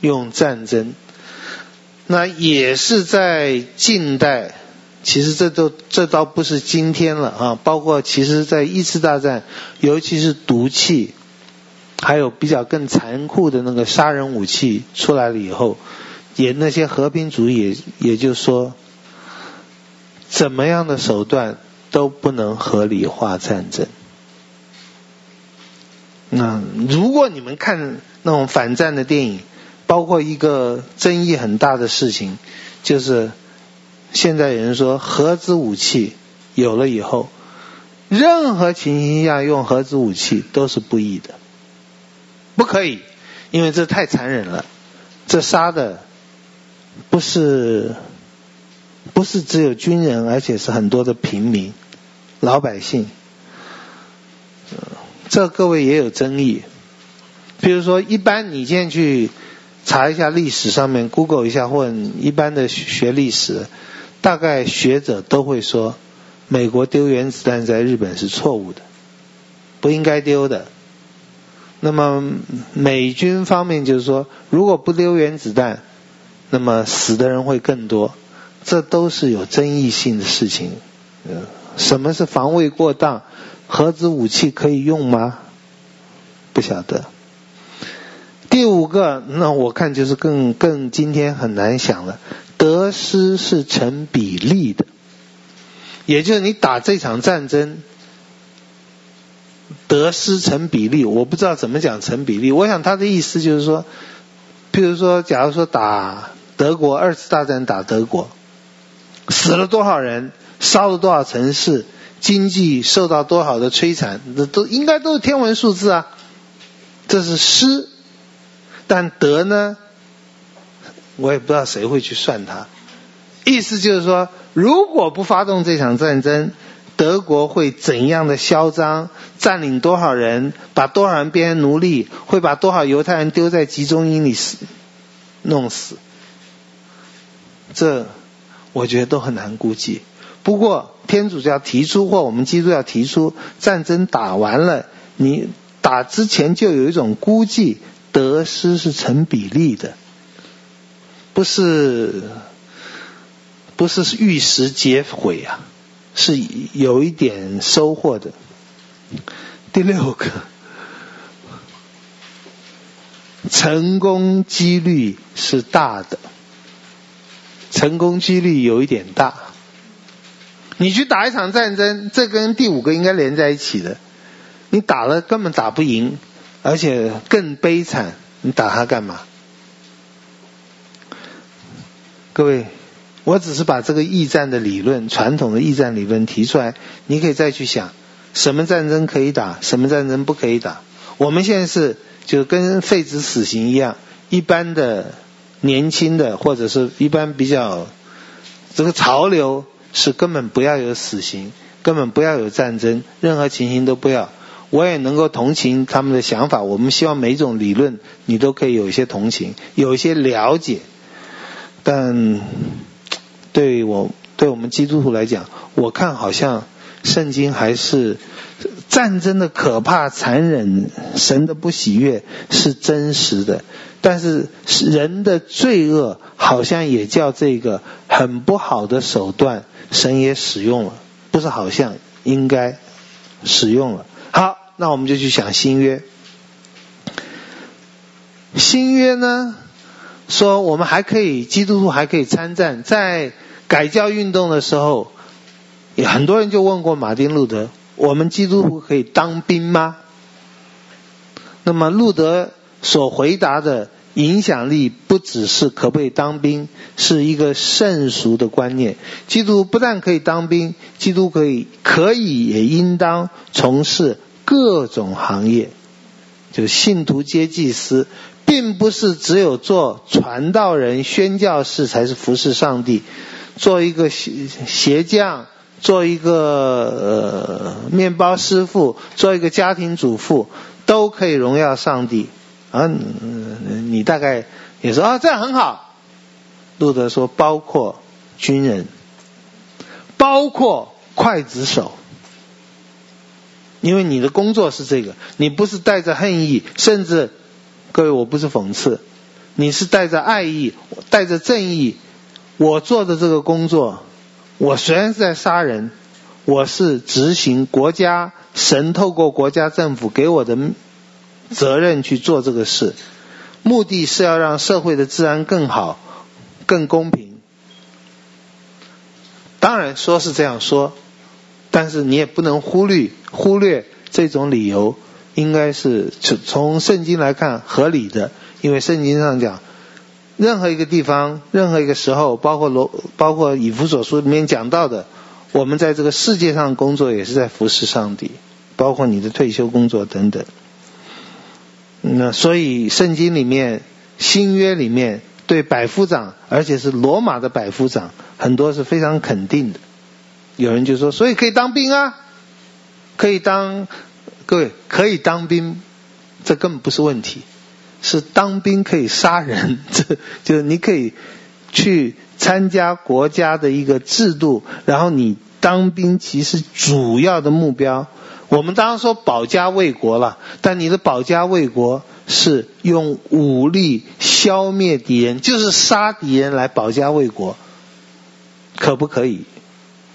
用战争。那也是在近代，其实这都这倒不是今天了啊。包括其实在一次大战，尤其是毒气，还有比较更残酷的那个杀人武器出来了以后，也那些和平主义也也就说，怎么样的手段都不能合理化战争。那如果你们看那种反战的电影，包括一个争议很大的事情，就是现在有人说核子武器有了以后，任何情形下用核子武器都是不义的，不可以，因为这太残忍了，这杀的不是不是只有军人，而且是很多的平民老百姓。这各位也有争议，比如说，一般你现在去查一下历史上面，Google 一下，或一般的学历史，大概学者都会说，美国丢原子弹在日本是错误的，不应该丢的。那么美军方面就是说，如果不丢原子弹，那么死的人会更多，这都是有争议性的事情。嗯，什么是防卫过当？核子武器可以用吗？不晓得。第五个，那我看就是更更今天很难想了。得失是成比例的，也就是你打这场战争，得失成比例。我不知道怎么讲成比例。我想他的意思就是说，譬如说，假如说打德国，二次大战打德国，死了多少人，烧了多少城市。经济受到多少的摧残，这都应该都是天文数字啊。这是失，但得呢？我也不知道谁会去算它。意思就是说，如果不发动这场战争，德国会怎样的嚣张？占领多少人？把多少人变成奴隶？会把多少犹太人丢在集中营里死？弄死？这我觉得都很难估计。不过天主教提出或我们基督教提出，战争打完了，你打之前就有一种估计，得失是成比例的，不是不是玉石皆毁啊，是有一点收获的。第六个，成功几率是大的，成功几率有一点大。你去打一场战争，这跟第五个应该连在一起的。你打了根本打不赢，而且更悲惨，你打他干嘛？各位，我只是把这个驿站的理论，传统的驿站理论提出来，你可以再去想，什么战争可以打，什么战争不可以打。我们现在是就跟废止死刑一样，一般的年轻的或者是一般比较这个潮流。是根本不要有死刑，根本不要有战争，任何情形都不要。我也能够同情他们的想法。我们希望每一种理论你都可以有一些同情，有一些了解。但对我对我们基督徒来讲，我看好像圣经还是战争的可怕、残忍，神的不喜悦是真实的。但是人的罪恶好像也叫这个很不好的手段。神也使用了，不是好像应该使用了。好，那我们就去想新约。新约呢，说我们还可以，基督徒还可以参战。在改教运动的时候，也很多人就问过马丁路德：我们基督徒可以当兵吗？那么路德所回答的。影响力不只是可不可以当兵，是一个圣俗的观念。基督不但可以当兵，基督可以可以也应当从事各种行业。就信徒皆祭司，并不是只有做传道人、宣教士才是服侍上帝。做一个鞋鞋匠，做一个呃面包师傅，做一个家庭主妇，都可以荣耀上帝。啊，你大概也说啊，这样很好。路德说，包括军人，包括刽子手，因为你的工作是这个，你不是带着恨意，甚至各位，我不是讽刺，你是带着爱意，带着正义。我做的这个工作，我虽然是在杀人，我是执行国家神透过国家政府给我的。责任去做这个事，目的是要让社会的治安更好、更公平。当然说是这样说，但是你也不能忽略忽略这种理由，应该是从从圣经来看合理的，因为圣经上讲，任何一个地方、任何一个时候，包括罗、包括以弗所书里面讲到的，我们在这个世界上工作也是在服侍上帝，包括你的退休工作等等。那所以圣经里面新约里面对百夫长，而且是罗马的百夫长，很多是非常肯定的。有人就说，所以可以当兵啊，可以当，各位可以当兵，这根本不是问题，是当兵可以杀人，这就是你可以去参加国家的一个制度，然后你当兵其实主要的目标。我们当然说保家卫国了，但你的保家卫国是用武力消灭敌人，就是杀敌人来保家卫国，可不可以？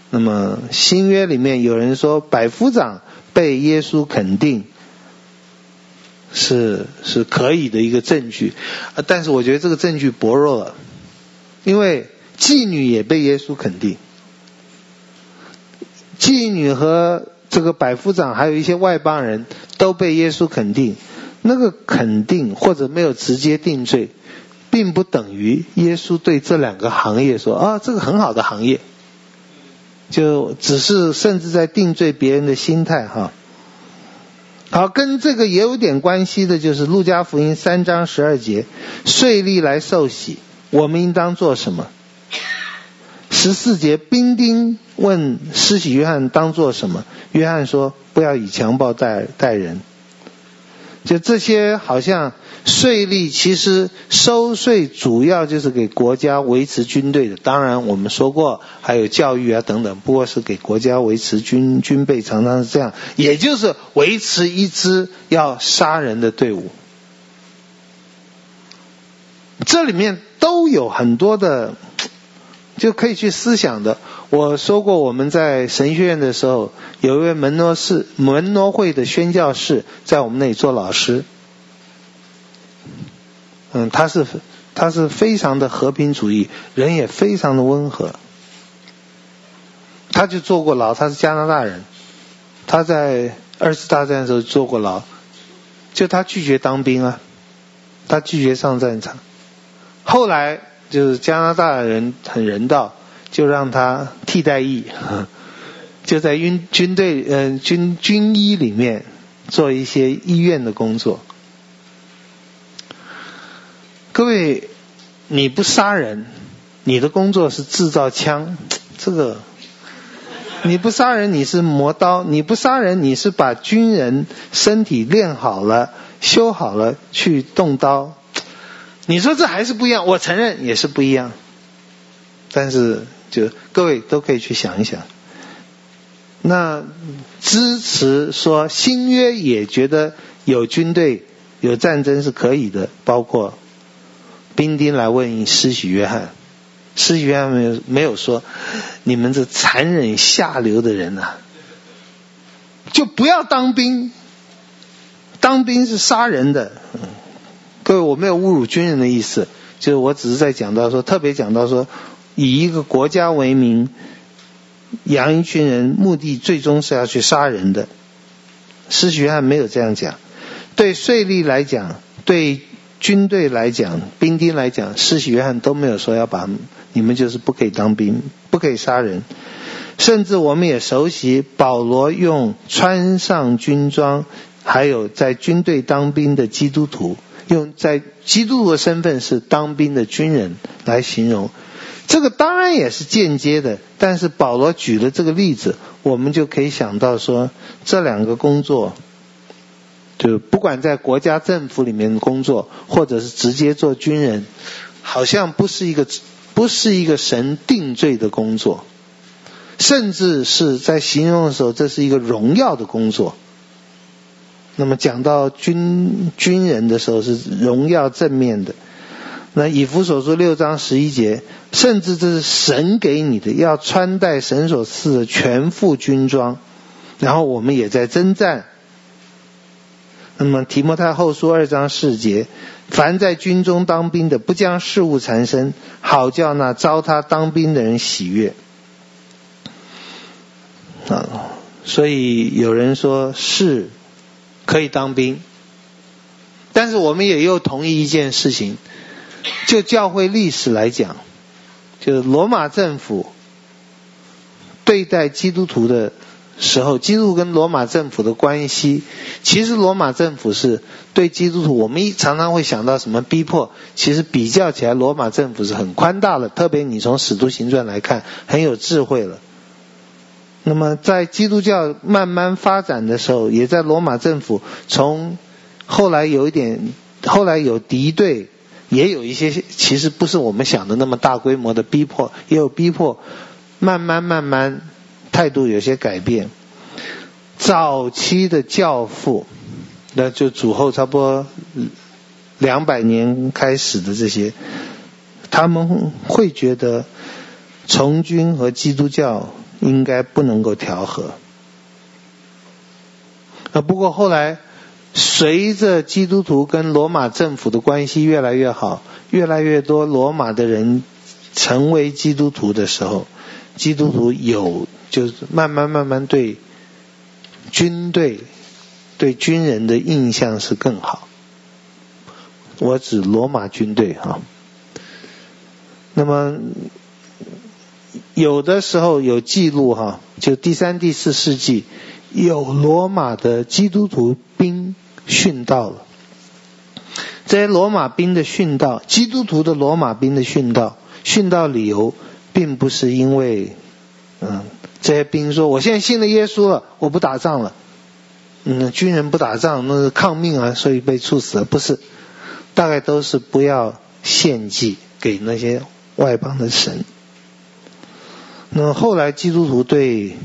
那么新约里面有人说百夫长被耶稣肯定，是是可以的一个证据，但是我觉得这个证据薄弱了，因为妓女也被耶稣肯定，妓女和。这个百夫长还有一些外邦人都被耶稣肯定，那个肯定或者没有直接定罪，并不等于耶稣对这两个行业说啊，这个很好的行业，就只是甚至在定罪别人的心态哈。好，跟这个也有点关系的，就是路加福音三章十二节，税吏来受洗，我们应当做什么？十四节，兵丁问施洗约翰当做什么？约翰说：“不要以强暴待待人。”就这些，好像税吏其实收税主要就是给国家维持军队的，当然我们说过还有教育啊等等，不过是给国家维持军军备，常常是这样，也就是维持一支要杀人的队伍。这里面都有很多的，就可以去思想的。我说过，我们在神学院的时候，有一位门诺士门诺会的宣教士在我们那里做老师。嗯，他是他是非常的和平主义，人也非常的温和。他就坐过牢，他是加拿大人，他在二次大战的时候坐过牢，就他拒绝当兵啊，他拒绝上战场。后来就是加拿大人很人道，就让他替代役，就在军军队嗯军军医里面做一些医院的工作。各位，你不杀人，你的工作是制造枪，这个你不杀人你是磨刀，你不杀人你是把军人身体练好了、修好了去动刀。你说这还是不一样，我承认也是不一样。但是就各位都可以去想一想，那支持说新约也觉得有军队、有战争是可以的，包括。兵丁来问施洗约翰，施洗约翰没有没有说，你们这残忍下流的人呐，就不要当兵，当兵是杀人的。各位，我没有侮辱军人的意思，就是我只是在讲到说，特别讲到说，以一个国家为名，养一群人，目的最终是要去杀人的。施洗约翰没有这样讲，对税吏来讲，对。军队来讲，兵丁来讲，施洗约翰都没有说要把你们就是不可以当兵，不可以杀人。甚至我们也熟悉保罗用穿上军装，还有在军队当兵的基督徒，用在基督的身份是当兵的军人来形容。这个当然也是间接的，但是保罗举了这个例子，我们就可以想到说这两个工作。就不管在国家政府里面的工作，或者是直接做军人，好像不是一个不是一个神定罪的工作，甚至是在形容的时候，这是一个荣耀的工作。那么讲到军军人的时候，是荣耀正面的。那以弗所书六章十一节，甚至这是神给你的，要穿戴神所赐的全副军装。然后我们也在征战。那么提摩太后书二章四节，凡在军中当兵的，不将事物缠身，好叫那招他当兵的人喜悦。啊，所以有人说是可以当兵，但是我们也又同意一件事情，就教会历史来讲，就是罗马政府对待基督徒的。时候，基督跟罗马政府的关系，其实罗马政府是对基督徒，我们常常会想到什么逼迫，其实比较起来，罗马政府是很宽大的，特别你从使徒行传来看，很有智慧了。那么在基督教慢慢发展的时候，也在罗马政府从后来有一点，后来有敌对，也有一些其实不是我们想的那么大规模的逼迫，也有逼迫，慢慢慢慢。态度有些改变。早期的教父，那就主后差不多两百年开始的这些，他们会觉得从军和基督教应该不能够调和。啊，不过后来随着基督徒跟罗马政府的关系越来越好，越来越多罗马的人成为基督徒的时候，基督徒有。就是慢慢慢慢对军队、对军人的印象是更好。我指罗马军队哈。那么有的时候有记录哈，就第三、第四世纪有罗马的基督徒兵殉道了。这些罗马兵的殉道，基督徒的罗马兵的殉道，殉道理由并不是因为嗯。这些兵说：“我现在信了耶稣了，我不打仗了。”嗯，军人不打仗那是抗命啊，所以被处死了。不是，大概都是不要献祭给那些外邦的神。那后来基督徒对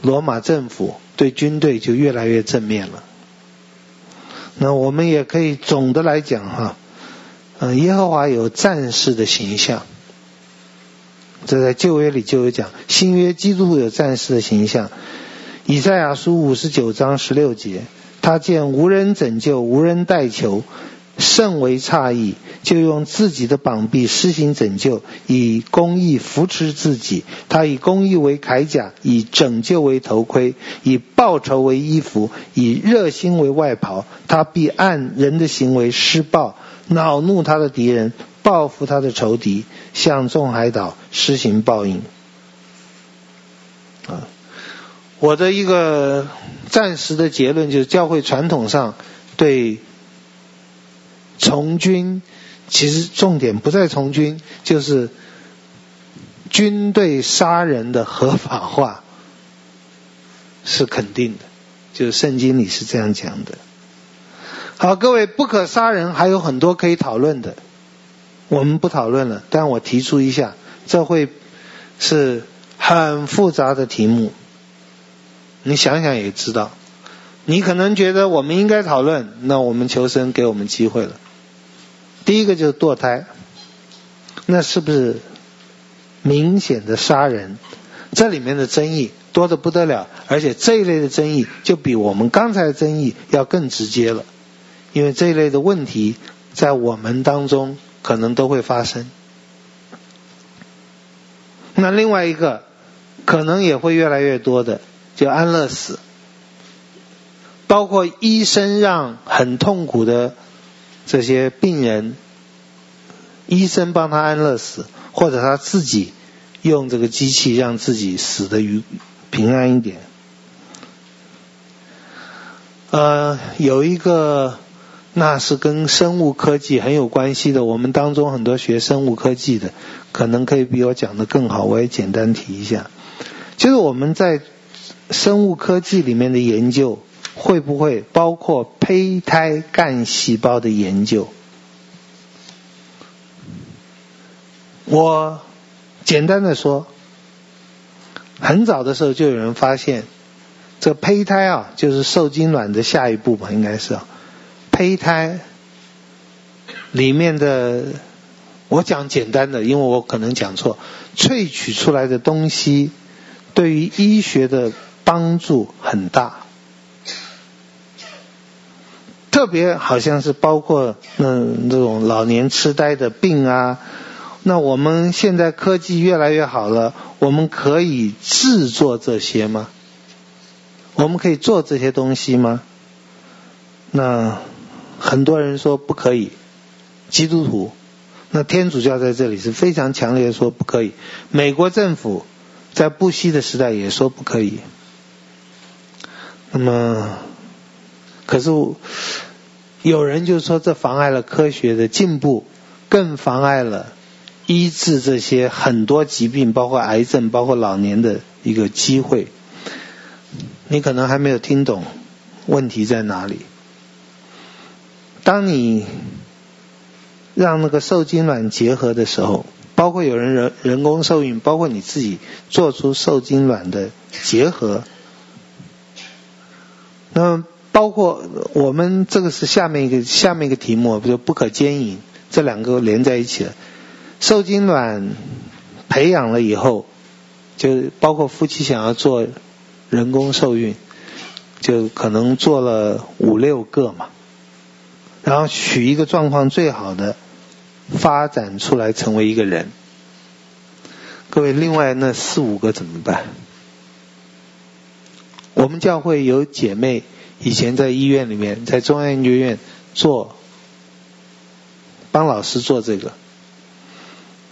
罗马政府、对军队就越来越正面了。那我们也可以总的来讲哈，嗯，耶和华有战士的形象。这在旧约里就有讲，新约基督徒有战士的形象。以赛亚书五十九章十六节，他见无人拯救，无人代求，甚为诧异，就用自己的膀臂施行拯救，以公义扶持自己。他以公义为铠甲，以拯救为头盔，以报仇为衣服，以热心为外袍。他必按人的行为施报，恼怒他的敌人。报复他的仇敌，向众海岛施行报应。啊，我的一个暂时的结论就是，教会传统上对从军，其实重点不在从军，就是军队杀人的合法化是肯定的，就是圣经里是这样讲的。好，各位，不可杀人还有很多可以讨论的。我们不讨论了，但我提出一下，这会是很复杂的题目。你想想也知道，你可能觉得我们应该讨论，那我们求生给我们机会了。第一个就是堕胎，那是不是明显的杀人？这里面的争议多得不得了，而且这一类的争议就比我们刚才的争议要更直接了，因为这一类的问题在我们当中。可能都会发生。那另外一个，可能也会越来越多的，就安乐死，包括医生让很痛苦的这些病人，医生帮他安乐死，或者他自己用这个机器让自己死的愉平安一点。呃，有一个。那是跟生物科技很有关系的。我们当中很多学生物科技的，可能可以比我讲的更好。我也简单提一下，就是我们在生物科技里面的研究，会不会包括胚胎干细胞的研究？我简单的说，很早的时候就有人发现，这胚胎啊，就是受精卵的下一步吧，应该是啊。胚胎里面的，我讲简单的，因为我可能讲错，萃取出来的东西对于医学的帮助很大，特别好像是包括那这种老年痴呆的病啊，那我们现在科技越来越好了，我们可以制作这些吗？我们可以做这些东西吗？那。很多人说不可以，基督徒，那天主教在这里是非常强烈的说不可以。美国政府在布希的时代也说不可以。那么，可是有人就说这妨碍了科学的进步，更妨碍了医治这些很多疾病，包括癌症、包括老年的一个机会。你可能还没有听懂问题在哪里。当你让那个受精卵结合的时候，包括有人人人工受孕，包括你自己做出受精卵的结合，那包括我们这个是下面一个下面一个题目，比如不可兼营，这两个连在一起了。受精卵培养了以后，就包括夫妻想要做人工受孕，就可能做了五六个嘛。然后取一个状况最好的，发展出来成为一个人。各位，另外那四五个怎么办？我们教会有姐妹以前在医院里面，在中央研究院做，帮老师做这个。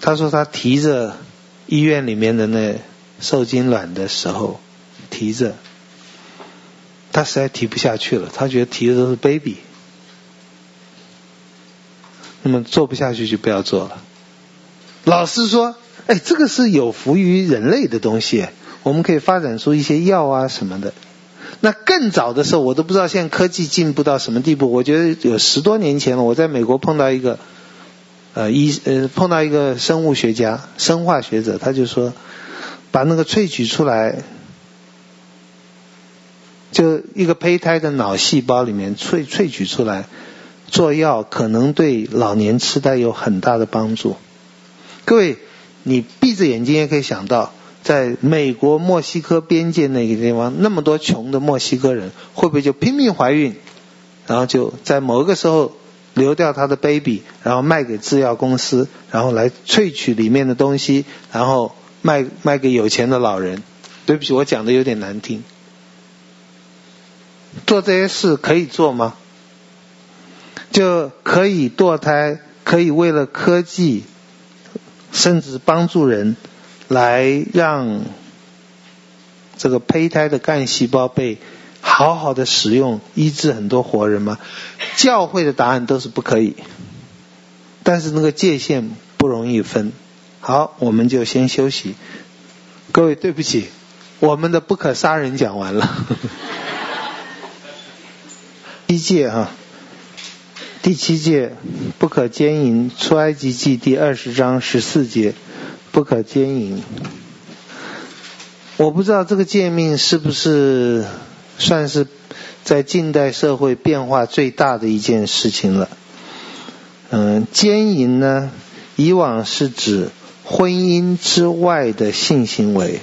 他说他提着医院里面的那受精卵的时候，提着，他实在提不下去了，他觉得提的都是 baby。那么做不下去就不要做了。老师说：“哎，这个是有福于人类的东西，我们可以发展出一些药啊什么的。”那更早的时候，我都不知道现在科技进步到什么地步。我觉得有十多年前了，我在美国碰到一个，呃，医呃碰到一个生物学家、生化学者，他就说，把那个萃取出来，就一个胚胎的脑细胞里面萃萃取出来做药，可能对老年痴呆有很大的帮助。各位，你闭着眼睛也可以想到。在美国墨西哥边界那个地方，那么多穷的墨西哥人，会不会就拼命怀孕，然后就在某一个时候流掉他的 baby，然后卖给制药公司，然后来萃取里面的东西，然后卖卖给有钱的老人。对不起，我讲的有点难听。做这些事可以做吗？就可以堕胎，可以为了科技，甚至帮助人。来让这个胚胎的干细胞被好好的使用，医治很多活人吗？教会的答案都是不可以，但是那个界限不容易分。好，我们就先休息。各位，对不起，我们的不可杀人讲完了。一届哈，第七届不可奸淫，出埃及记第二十章十四节。不可奸淫。我不知道这个诫命是不是算是在近代社会变化最大的一件事情了。嗯，奸淫呢，以往是指婚姻之外的性行为。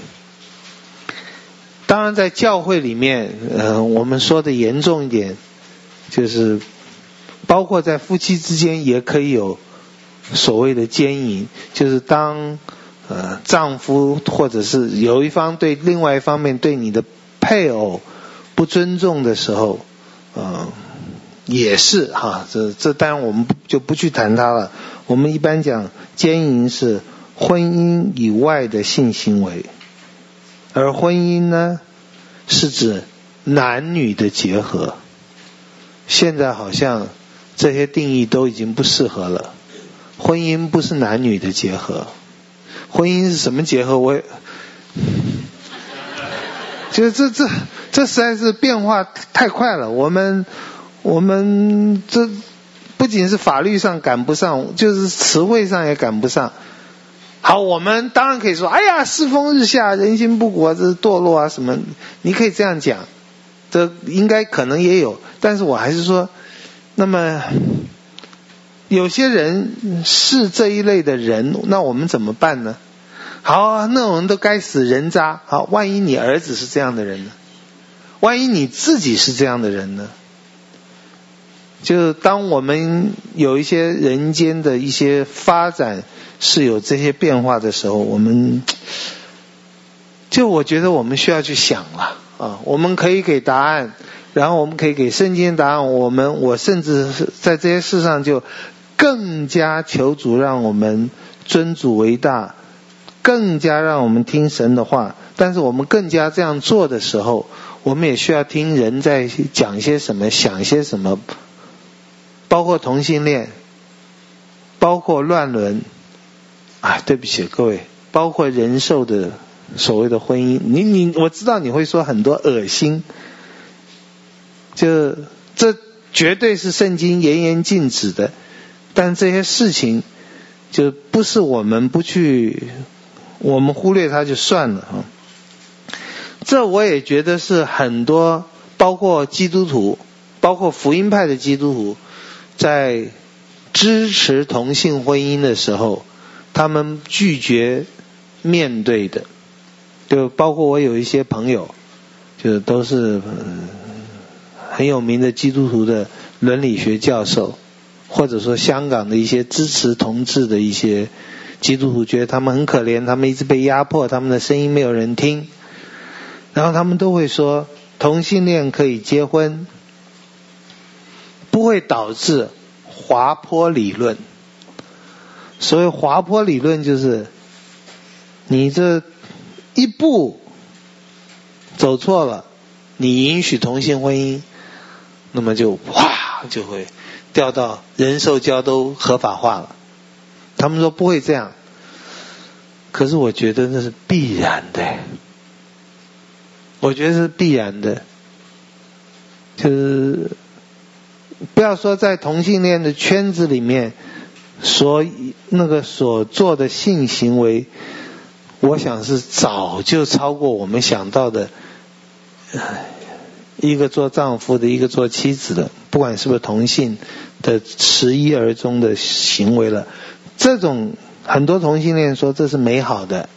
当然，在教会里面，嗯，我们说的严重一点，就是包括在夫妻之间也可以有所谓的奸淫，就是当。呃，丈夫或者是有一方对另外一方面对你的配偶不尊重的时候，呃，也是哈，这这当然我们就不去谈它了。我们一般讲奸淫是婚姻以外的性行为，而婚姻呢是指男女的结合。现在好像这些定义都已经不适合了，婚姻不是男女的结合。婚姻是什么结合？我也，就是这这这实在是变化太快了。我们我们这不仅是法律上赶不上，就是词汇上也赶不上。好，我们当然可以说，哎呀，世风日下，人心不古啊，这是堕落啊什么？你可以这样讲，这应该可能也有，但是我还是说，那么。有些人是这一类的人，那我们怎么办呢？好，那我们都该死人渣。好，万一你儿子是这样的人呢？万一你自己是这样的人呢？就当我们有一些人间的一些发展是有这些变化的时候，我们就我觉得我们需要去想了啊。我们可以给答案，然后我们可以给圣经答案。我们我甚至在这些事上就。更加求主让我们尊主为大，更加让我们听神的话。但是我们更加这样做的时候，我们也需要听人在讲些什么，想些什么，包括同性恋，包括乱伦。啊，对不起各位，包括人兽的所谓的婚姻。你你我知道你会说很多恶心，就这绝对是圣经严严禁止的。但这些事情就不是我们不去，我们忽略它就算了啊。这我也觉得是很多，包括基督徒，包括福音派的基督徒，在支持同性婚姻的时候，他们拒绝面对的。就包括我有一些朋友，就都是很有名的基督徒的伦理学教授。或者说香港的一些支持同志的一些基督徒觉得他们很可怜，他们一直被压迫，他们的声音没有人听，然后他们都会说同性恋可以结婚，不会导致滑坡理论。所谓滑坡理论就是你这一步走错了，你允许同性婚姻，那么就哗就会。掉到人兽交都合法化了，他们说不会这样，可是我觉得那是必然的，我觉得是必然的。就是不要说在同性恋的圈子里面，所那个所做的性行为，我想是早就超过我们想到的，一个做丈夫的，一个做妻子的，不管是不是同性的持一而终的行为了。这种很多同性恋说这是美好的，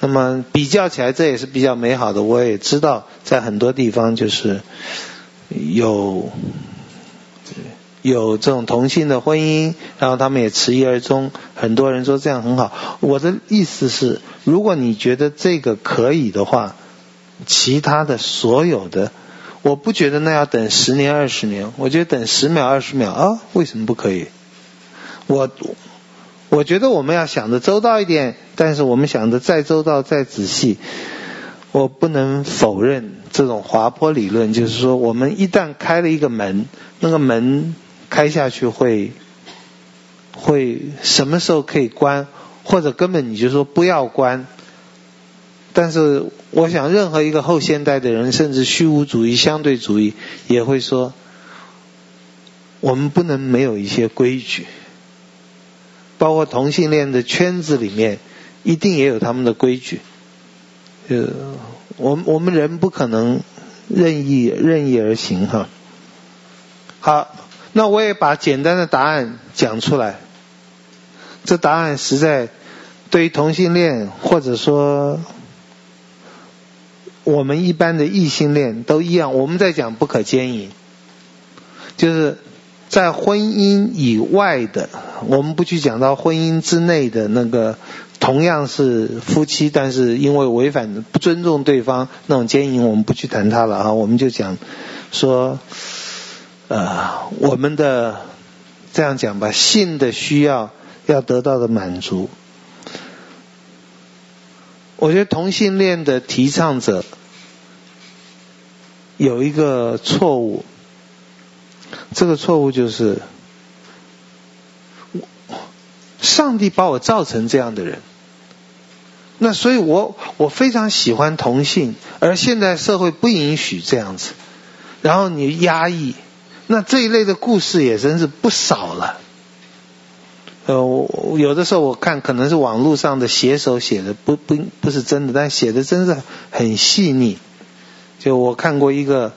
那么比较起来这也是比较美好的。我也知道在很多地方就是有有这种同性的婚姻，然后他们也持一而终。很多人说这样很好。我的意思是，如果你觉得这个可以的话，其他的所有的，我不觉得那要等十年二十年，我觉得等十秒二十秒啊，为什么不可以？我。我觉得我们要想的周到一点，但是我们想的再周到、再仔细，我不能否认这种滑坡理论，就是说，我们一旦开了一个门，那个门开下去会会什么时候可以关，或者根本你就说不要关。但是我想，任何一个后现代的人，甚至虚无主义、相对主义，也会说，我们不能没有一些规矩。包括同性恋的圈子里面，一定也有他们的规矩。呃，我们我们人不可能任意任意而行哈。好，那我也把简单的答案讲出来。这答案实在对于同性恋或者说我们一般的异性恋都一样。我们在讲不可奸淫，就是。在婚姻以外的，我们不去讲到婚姻之内的那个，同样是夫妻，但是因为违反不尊重对方那种奸淫，我们不去谈它了啊。我们就讲说，呃，我们的这样讲吧，性的需要要得到的满足。我觉得同性恋的提倡者有一个错误。这个错误就是，上帝把我造成这样的人，那所以我我非常喜欢同性，而现在社会不允许这样子，然后你压抑，那这一类的故事也真是不少了。呃，我有的时候我看可能是网络上的写手写的，不不不是真的，但写的真是很细腻。就我看过一个。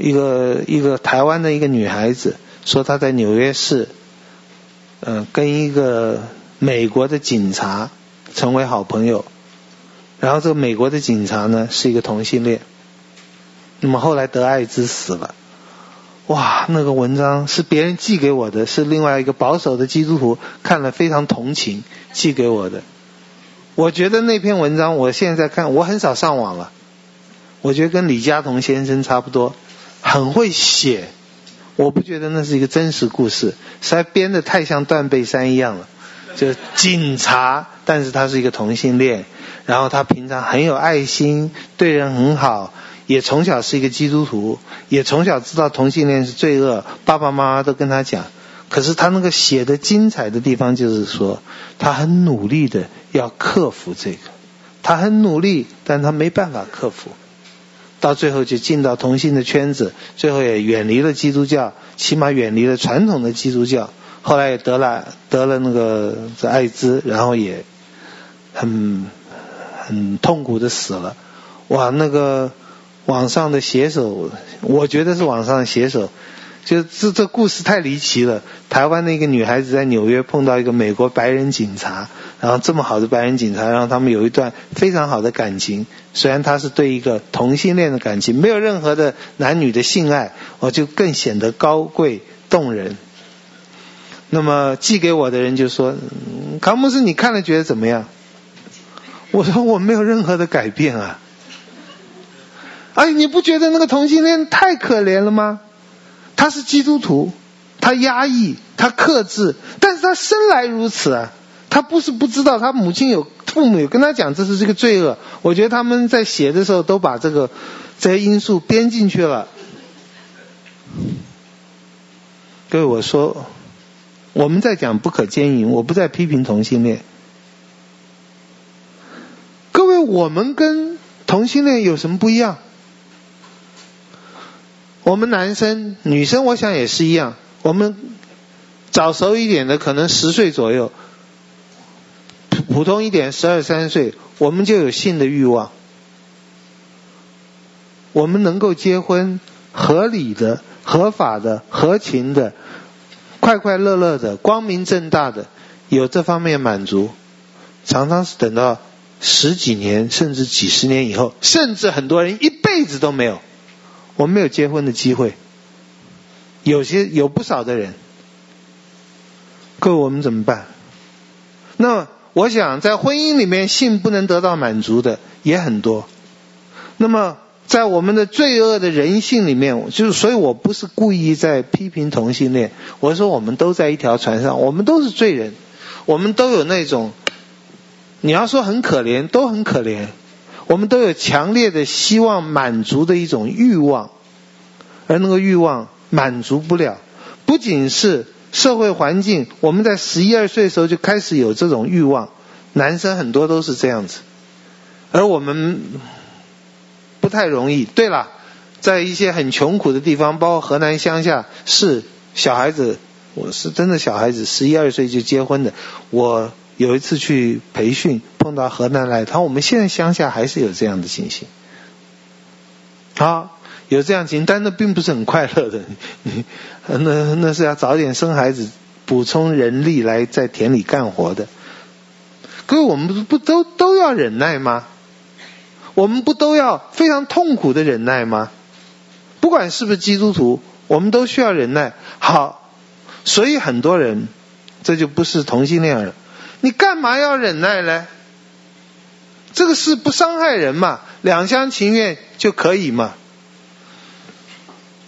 一个一个台湾的一个女孩子说她在纽约市，嗯，跟一个美国的警察成为好朋友，然后这个美国的警察呢是一个同性恋，那么后来得艾滋死了，哇，那个文章是别人寄给我的，是另外一个保守的基督徒看了非常同情寄给我的，我觉得那篇文章我现在看我很少上网了，我觉得跟李嘉彤先生差不多。很会写，我不觉得那是一个真实故事，实在编得太像断背山一样了。就警察，但是他是一个同性恋，然后他平常很有爱心，对人很好，也从小是一个基督徒，也从小知道同性恋是罪恶，爸爸妈妈都跟他讲。可是他那个写的精彩的地方，就是说他很努力的要克服这个，他很努力，但他没办法克服。到最后就进到同性的圈子，最后也远离了基督教，起码远离了传统的基督教。后来也得了得了那个这艾滋，然后也很很痛苦的死了。哇，那个网上的写手，我觉得是网上的写手。就这这故事太离奇了。台湾的一个女孩子在纽约碰到一个美国白人警察，然后这么好的白人警察，然后他们有一段非常好的感情。虽然他是对一个同性恋的感情，没有任何的男女的性爱，我就更显得高贵动人。那么寄给我的人就说：“康姆斯，你看了觉得怎么样？”我说：“我没有任何的改变啊。”哎，你不觉得那个同性恋太可怜了吗？他是基督徒，他压抑，他克制，但是他生来如此啊！他不是不知道，他母亲有父母有跟他讲这是这个罪恶。我觉得他们在写的时候都把这个这些因素编进去了。各位，我说我们在讲不可奸淫，我不在批评同性恋。各位，我们跟同性恋有什么不一样？我们男生、女生，我想也是一样。我们早熟一点的，可能十岁左右；普通一点，十二三岁，我们就有性的欲望。我们能够结婚，合理的、合法的、合情的、快快乐乐的、光明正大的，有这方面满足，常常是等到十几年甚至几十年以后，甚至很多人一辈子都没有，我们没有结婚的机会。有些有不少的人，各位我们怎么办？那我想在婚姻里面，性不能得到满足的也很多。那么。在我们的罪恶的人性里面，就是所以我不是故意在批评同性恋。我说我们都在一条船上，我们都是罪人，我们都有那种，你要说很可怜，都很可怜。我们都有强烈的希望满足的一种欲望，而那个欲望满足不了。不仅是社会环境，我们在十一二岁的时候就开始有这种欲望，男生很多都是这样子，而我们。不太容易。对了，在一些很穷苦的地方，包括河南乡下，是小孩子，我是真的小孩子，十一二岁就结婚的。我有一次去培训，碰到河南来，他说我们现在乡下还是有这样的情形。好，有这样情形，但那并不是很快乐的。那那是要早点生孩子，补充人力来在田里干活的。各位，我们不不都都要忍耐吗？我们不都要非常痛苦的忍耐吗？不管是不是基督徒，我们都需要忍耐。好，所以很多人，这就不是同性恋了。你干嘛要忍耐呢？这个事不伤害人嘛，两厢情愿就可以嘛。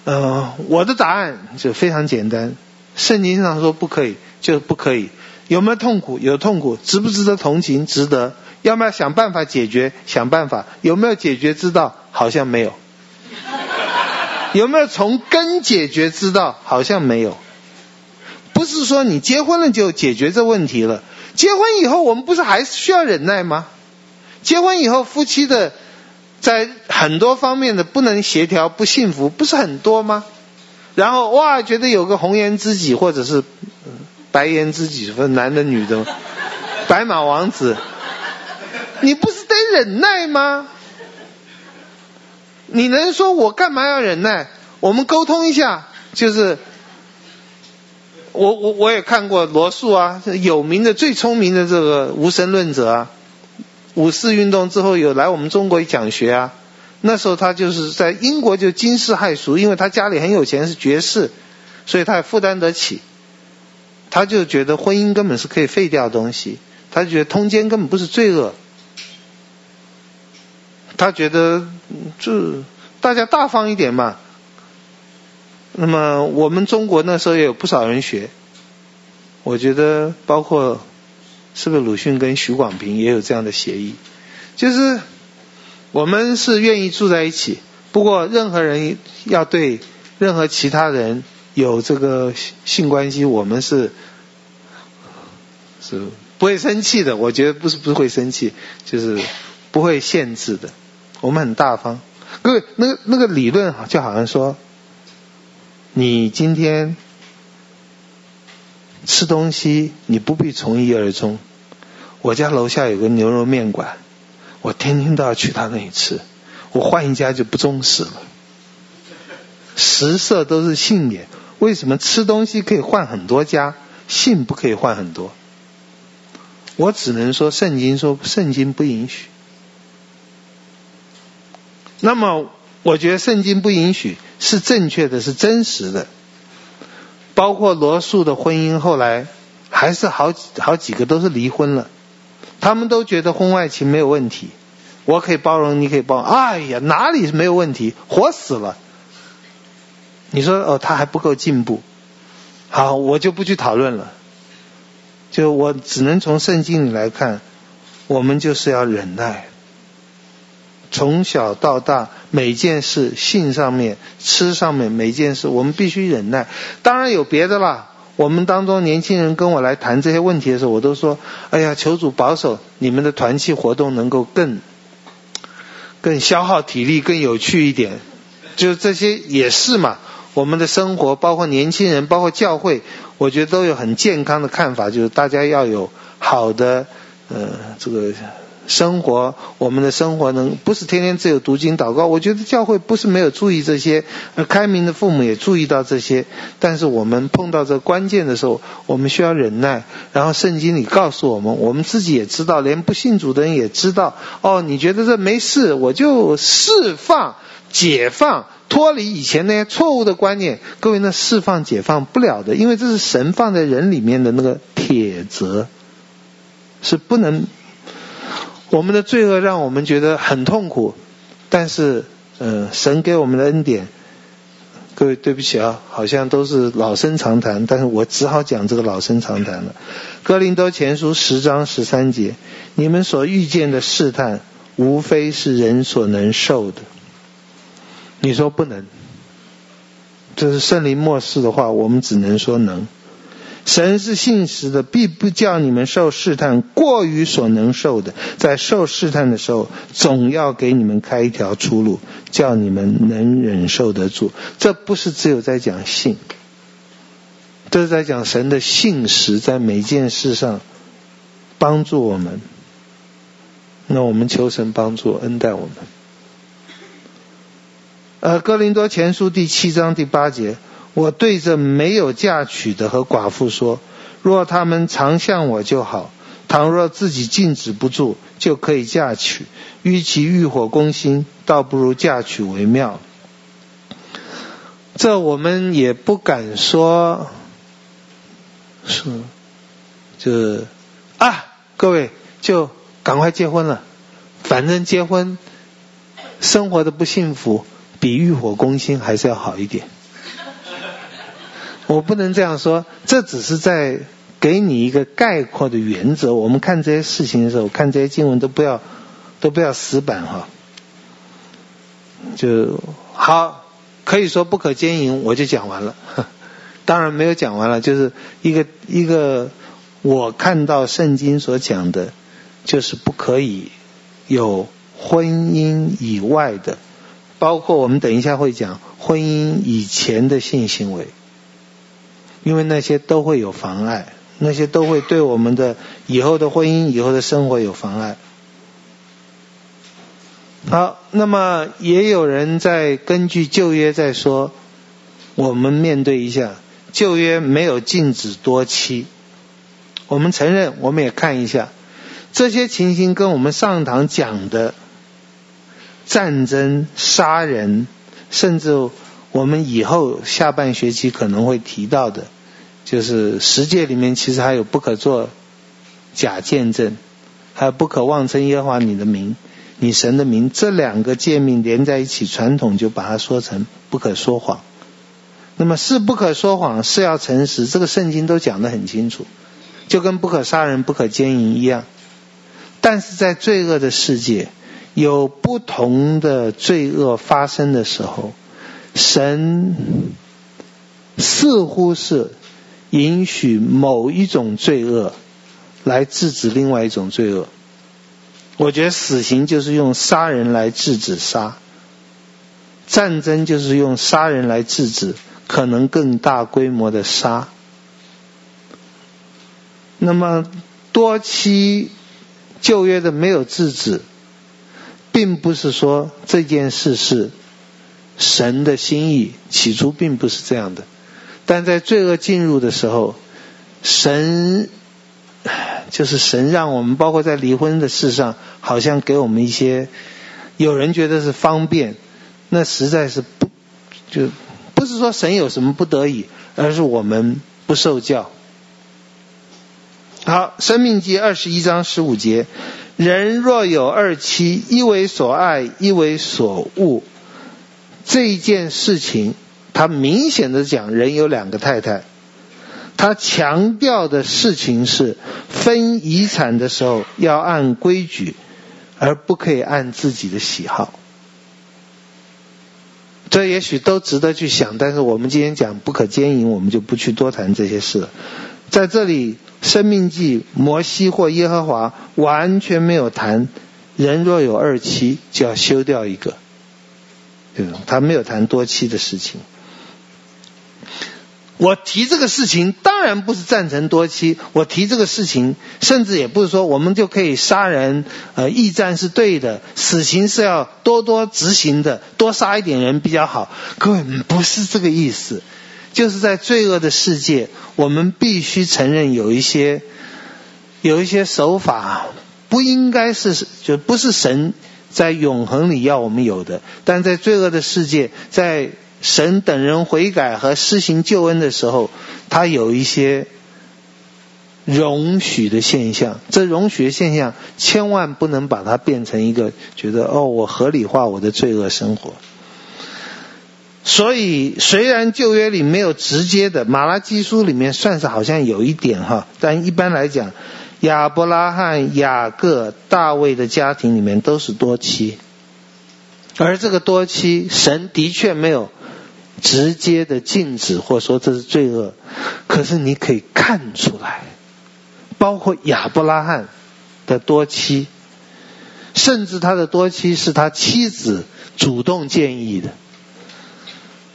嗯、我的答案就非常简单，圣经上说不可以，就不可以。有没有痛苦？有痛苦，值不值得同情？值得。要不要想办法解决？想办法。有没有解决之道？好像没有。有没有从根解决之道？好像没有。不是说你结婚了就解决这问题了。结婚以后，我们不是还是需要忍耐吗？结婚以后，夫妻的在很多方面的不能协调、不幸福，不是很多吗？然后哇，觉得有个红颜知己，或者是白颜知己，分男的女的，白马王子。你不是得忍耐吗？你能说我干嘛要忍耐？我们沟通一下，就是我我我也看过罗素啊，有名的最聪明的这个无神论者啊，五四运动之后有来我们中国讲学啊，那时候他就是在英国就惊世骇俗，因为他家里很有钱是爵士，所以他也负担得起，他就觉得婚姻根本是可以废掉的东西，他觉得通奸根本不是罪恶。他觉得，就大家大方一点嘛。那么我们中国那时候也有不少人学，我觉得包括是不是鲁迅跟许广平也有这样的协议，就是我们是愿意住在一起，不过任何人要对任何其他人有这个性关系，我们是是不会生气的。我觉得不是不会生气，就是不会限制的。我们很大方，各位，那个那个理论就好像说，你今天吃东西，你不必从一而终。我家楼下有个牛肉面馆，我天天都要去他那里吃，我换一家就不忠实了。食色都是性也，为什么吃东西可以换很多家，性不可以换很多？我只能说，圣经说，圣经不允许。那么，我觉得圣经不允许是正确的，是真实的。包括罗素的婚姻，后来还是好几好几个都是离婚了。他们都觉得婚外情没有问题，我可以包容，你可以包容。哎呀，哪里是没有问题？活死了！你说哦，他还不够进步。好，我就不去讨论了。就我只能从圣经里来看，我们就是要忍耐。从小到大，每件事性上面、吃上面，每件事我们必须忍耐。当然有别的啦。我们当中年轻人跟我来谈这些问题的时候，我都说：“哎呀，求主保守你们的团契活动能够更更消耗体力、更有趣一点。”就这些也是嘛。我们的生活，包括年轻人，包括教会，我觉得都有很健康的看法，就是大家要有好的呃这个。生活，我们的生活能不是天天只有读经祷告？我觉得教会不是没有注意这些，而，开明的父母也注意到这些。但是我们碰到这关键的时候，我们需要忍耐。然后圣经里告诉我们，我们自己也知道，连不信主的人也知道。哦，你觉得这没事，我就释放、解放、脱离以前那些错误的观念。各位，那释放、解放不了的，因为这是神放在人里面的那个铁则，是不能。我们的罪恶让我们觉得很痛苦，但是，呃，神给我们的恩典，各位对不起啊，好像都是老生常谈，但是我只好讲这个老生常谈了。哥林多前书十章十三节，你们所遇见的试探，无非是人所能受的。你说不能，这是圣灵默示的话，我们只能说能。神是信实的，必不叫你们受试探过于所能受的。在受试探的时候，总要给你们开一条出路，叫你们能忍受得住。这不是只有在讲信，这是在讲神的信实，在每件事上帮助我们。那我们求神帮助恩待我们。呃，哥林多前书第七章第八节。我对着没有嫁娶的和寡妇说：若他们常向我就好；倘若自己禁止不住，就可以嫁娶。与其欲火攻心，倒不如嫁娶为妙。这我们也不敢说，是，就啊，各位就赶快结婚了，反正结婚生活的不幸福，比欲火攻心还是要好一点。我不能这样说，这只是在给你一个概括的原则。我们看这些事情的时候，看这些经文都不要都不要死板哈。就好，可以说不可奸淫，我就讲完了。当然没有讲完了，就是一个一个我看到圣经所讲的，就是不可以有婚姻以外的，包括我们等一下会讲婚姻以前的性行为。因为那些都会有妨碍，那些都会对我们的以后的婚姻、以后的生活有妨碍。好，那么也有人在根据旧约在说，我们面对一下旧约没有禁止多妻，我们承认，我们也看一下这些情形跟我们上堂讲的战争、杀人，甚至。我们以后下半学期可能会提到的，就是十诫里面其实还有不可做假见证，还有不可妄称耶和华你的名，你神的名，这两个诫命连在一起，传统就把它说成不可说谎。那么是不可说谎，是要诚实，这个圣经都讲得很清楚，就跟不可杀人、不可奸淫一样。但是在罪恶的世界，有不同的罪恶发生的时候。神似乎是允许某一种罪恶来制止另外一种罪恶。我觉得死刑就是用杀人来制止杀，战争就是用杀人来制止可能更大规模的杀。那么多期旧约的没有制止，并不是说这件事是。神的心意起初并不是这样的，但在罪恶进入的时候，神就是神让我们，包括在离婚的事上，好像给我们一些，有人觉得是方便，那实在是不，就不是说神有什么不得已，而是我们不受教。好，《生命记》二十一章十五节，人若有二妻，一为所爱，一为所恶。这一件事情，他明显的讲，人有两个太太。他强调的事情是，分遗产的时候要按规矩，而不可以按自己的喜好。这也许都值得去想，但是我们今天讲不可奸淫，我们就不去多谈这些事了。在这里，《生命记》摩西或耶和华完全没有谈，人若有二妻，就要休掉一个。他没有谈多妻的事情。我提这个事情，当然不是赞成多妻。我提这个事情，甚至也不是说我们就可以杀人，呃，义战是对的，死刑是要多多执行的，多杀一点人比较好。各位，不是这个意思，就是在罪恶的世界，我们必须承认有一些，有一些手法不应该是，就不是神在永恒里要我们有的，但在罪恶的世界，在。神等人悔改和施行救恩的时候，他有一些容许的现象。这容许的现象，千万不能把它变成一个觉得哦，我合理化我的罪恶生活。所以，虽然旧约里没有直接的，马拉基书里面算是好像有一点哈，但一般来讲，亚伯拉罕、雅各、大卫的家庭里面都是多妻，而这个多妻，神的确没有。直接的禁止，或说这是罪恶，可是你可以看出来，包括亚伯拉罕的多妻，甚至他的多妻是他妻子主动建议的，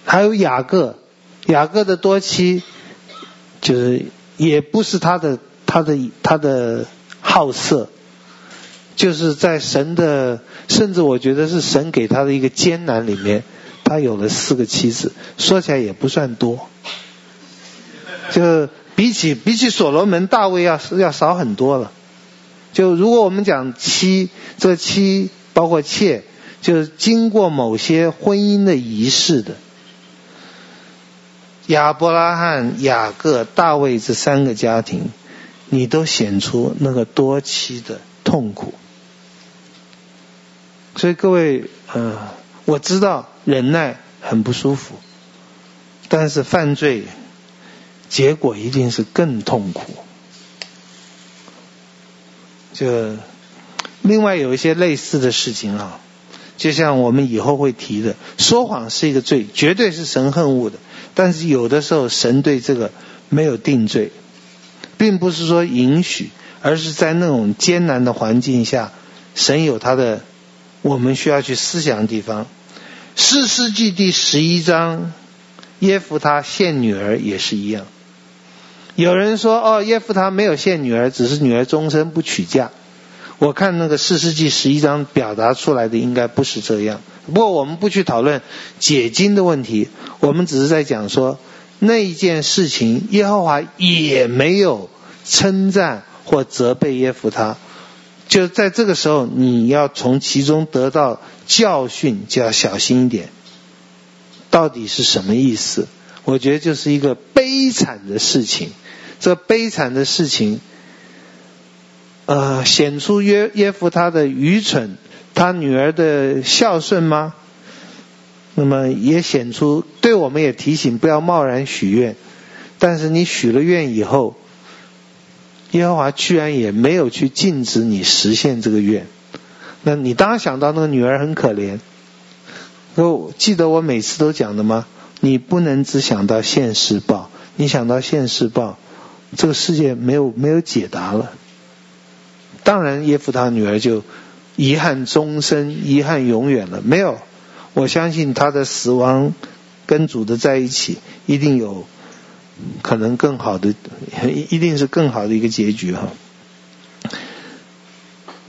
还有雅各，雅各的多妻就是也不是他的他的他的好色，就是在神的，甚至我觉得是神给他的一个艰难里面。他有了四个妻子，说起来也不算多，就比起比起所罗门、大卫要要少很多了。就如果我们讲妻，这妻包括妾，就是经过某些婚姻的仪式的。亚伯拉罕、雅各、大卫这三个家庭，你都显出那个多期的痛苦。所以各位，呃，我知道。忍耐很不舒服，但是犯罪结果一定是更痛苦。就另外有一些类似的事情啊，就像我们以后会提的，说谎是一个罪，绝对是神恨恶的。但是有的时候神对这个没有定罪，并不是说允许，而是在那种艰难的环境下，神有他的我们需要去思想的地方。四世纪第十一章，耶弗他献女儿也是一样。有人说哦，耶弗他没有献女儿，只是女儿终身不娶嫁。我看那个四世纪十一章表达出来的应该不是这样。不过我们不去讨论解经的问题，我们只是在讲说那一件事情，耶和华也没有称赞或责备耶弗他。就在这个时候，你要从其中得到教训，就要小心一点。到底是什么意思？我觉得就是一个悲惨的事情。这悲惨的事情，呃，显出约耶夫他的愚蠢，他女儿的孝顺吗？那么也显出，对我们也提醒不要贸然许愿。但是你许了愿以后。耶和华居然也没有去禁止你实现这个愿，那你当然想到那个女儿很可怜。我记得我每次都讲的吗？你不能只想到现世报，你想到现世报，这个世界没有没有解答了。当然，耶夫他女儿就遗憾终身，遗憾永远了。没有，我相信他的死亡跟主的在一起，一定有。可能更好的，一定是更好的一个结局哈。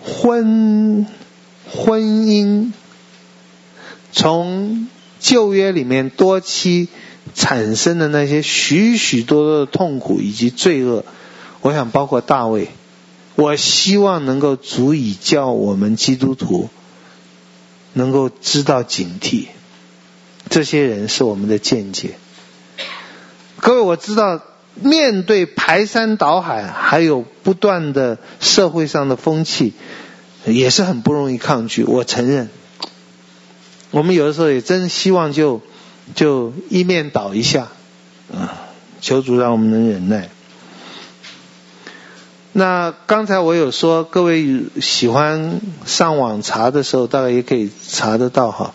婚婚姻从旧约里面多妻产生的那些许许多多的痛苦以及罪恶，我想包括大卫，我希望能够足以叫我们基督徒能够知道警惕，这些人是我们的见解。各位，我知道面对排山倒海，还有不断的社会上的风气，也是很不容易抗拒。我承认，我们有的时候也真希望就就一面倒一下，啊，求主让我们能忍耐。那刚才我有说，各位喜欢上网查的时候，大概也可以查得到哈。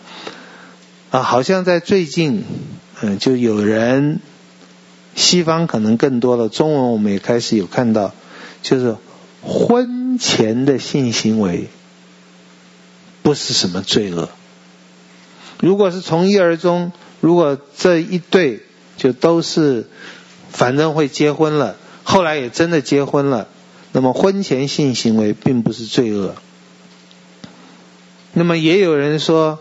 啊，好像在最近，嗯，就有人。西方可能更多了，中文我们也开始有看到，就是婚前的性行为不是什么罪恶，如果是从一而终，如果这一对就都是反正会结婚了，后来也真的结婚了，那么婚前性行为并不是罪恶。那么也有人说，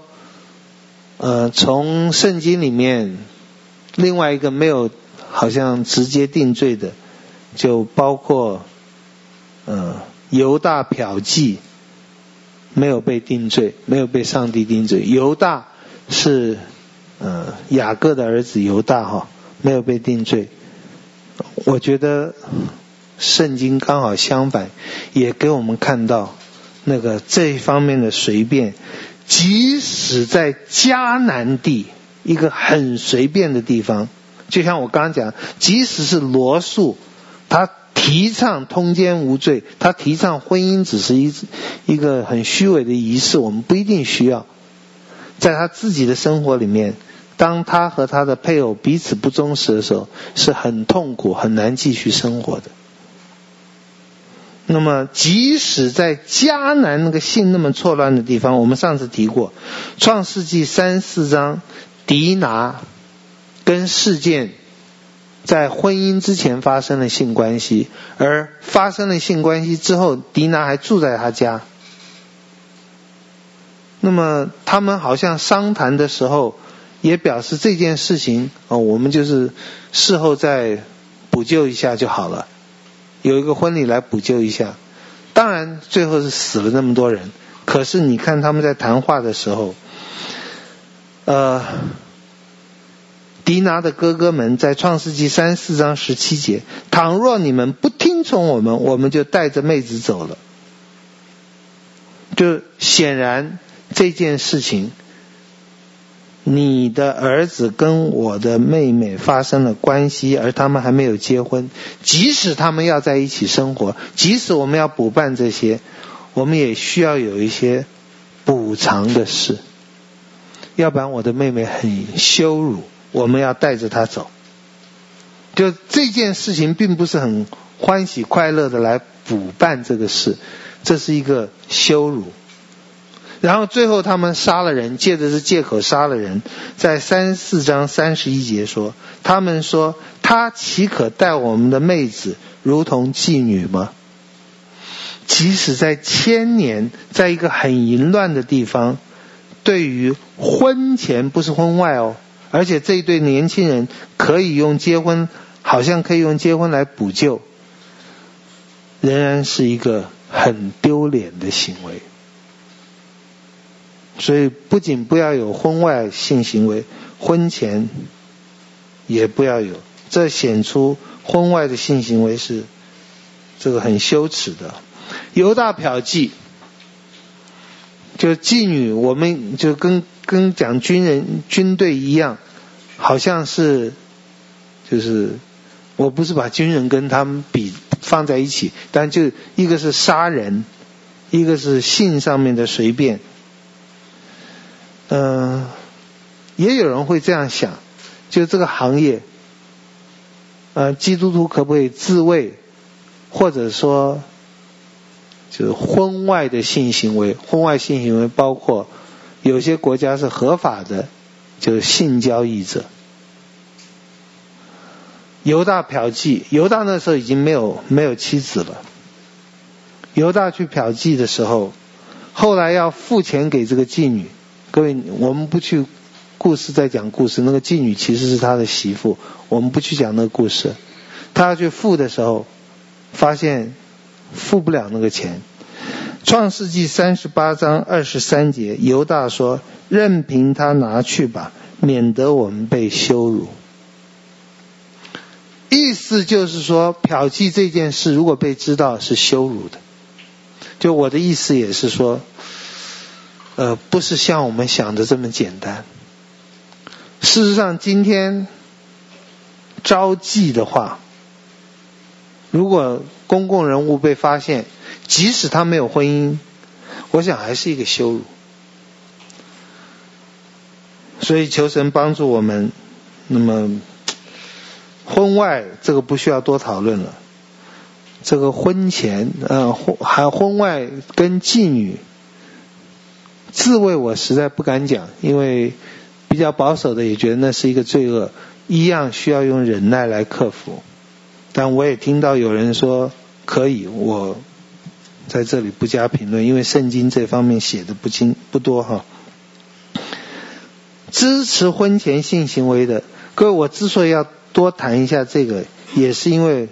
呃，从圣经里面另外一个没有好像直接定罪的，就包括呃犹大嫖妓没有被定罪，没有被上帝定罪。犹大是呃雅各的儿子犹大哈，没有被定罪。我觉得圣经刚好相反，也给我们看到。那个这一方面的随便，即使在迦南地一个很随便的地方，就像我刚刚讲，即使是罗素，他提倡通奸无罪，他提倡婚姻只是一一个很虚伪的仪式，我们不一定需要。在他自己的生活里面，当他和他的配偶彼此不忠实的时候，是很痛苦、很难继续生活的。那么，即使在迦南那个性那么错乱的地方，我们上次提过，《创世纪》三四章，迪拿跟事件在婚姻之前发生了性关系，而发生了性关系之后，迪拿还住在他家。那么他们好像商谈的时候，也表示这件事情哦，我们就是事后再补救一下就好了。有一个婚礼来补救一下，当然最后是死了那么多人。可是你看他们在谈话的时候，呃，迪拿的哥哥们在创世纪三四章十七节，倘若你们不听从我们，我们就带着妹子走了。就显然这件事情。你的儿子跟我的妹妹发生了关系，而他们还没有结婚。即使他们要在一起生活，即使我们要补办这些，我们也需要有一些补偿的事。要不然我的妹妹很羞辱，我们要带着她走。就这件事情并不是很欢喜快乐的来补办这个事，这是一个羞辱。然后最后他们杀了人，借的是借口杀了人，在三四章三十一节说，他们说他岂可待我们的妹子如同妓女吗？即使在千年，在一个很淫乱的地方，对于婚前不是婚外哦，而且这一对年轻人可以用结婚，好像可以用结婚来补救，仍然是一个很丢脸的行为。所以，不仅不要有婚外性行为，婚前也不要有。这显出婚外的性行为是这个很羞耻的。犹大嫖妓，就妓女，我们就跟跟讲军人军队一样，好像是就是，我不是把军人跟他们比放在一起，但就一个是杀人，一个是性上面的随便。嗯、也有人会这样想，就这个行业，呃，基督徒可不可以自慰，或者说，就是婚外的性行为，婚外性行为包括有些国家是合法的，就是性交易者。犹大嫖妓，犹大那时候已经没有没有妻子了。犹大去嫖妓的时候，后来要付钱给这个妓女。各位，我们不去故事再讲故事。那个妓女其实是他的媳妇，我们不去讲那个故事。他要去付的时候，发现付不了那个钱。创世纪三十八章二十三节，犹大说：“任凭他拿去吧，免得我们被羞辱。”意思就是说，嫖妓这件事如果被知道是羞辱的。就我的意思也是说。呃，不是像我们想的这么简单。事实上，今天招妓的话，如果公共人物被发现，即使他没有婚姻，我想还是一个羞辱。所以求神帮助我们。那么，婚外这个不需要多讨论了。这个婚前，呃，婚还婚外跟妓女。自慰我实在不敢讲，因为比较保守的也觉得那是一个罪恶，一样需要用忍耐来克服。但我也听到有人说可以，我在这里不加评论，因为圣经这方面写的不清不多哈。支持婚前性行为的各位，我之所以要多谈一下这个，也是因为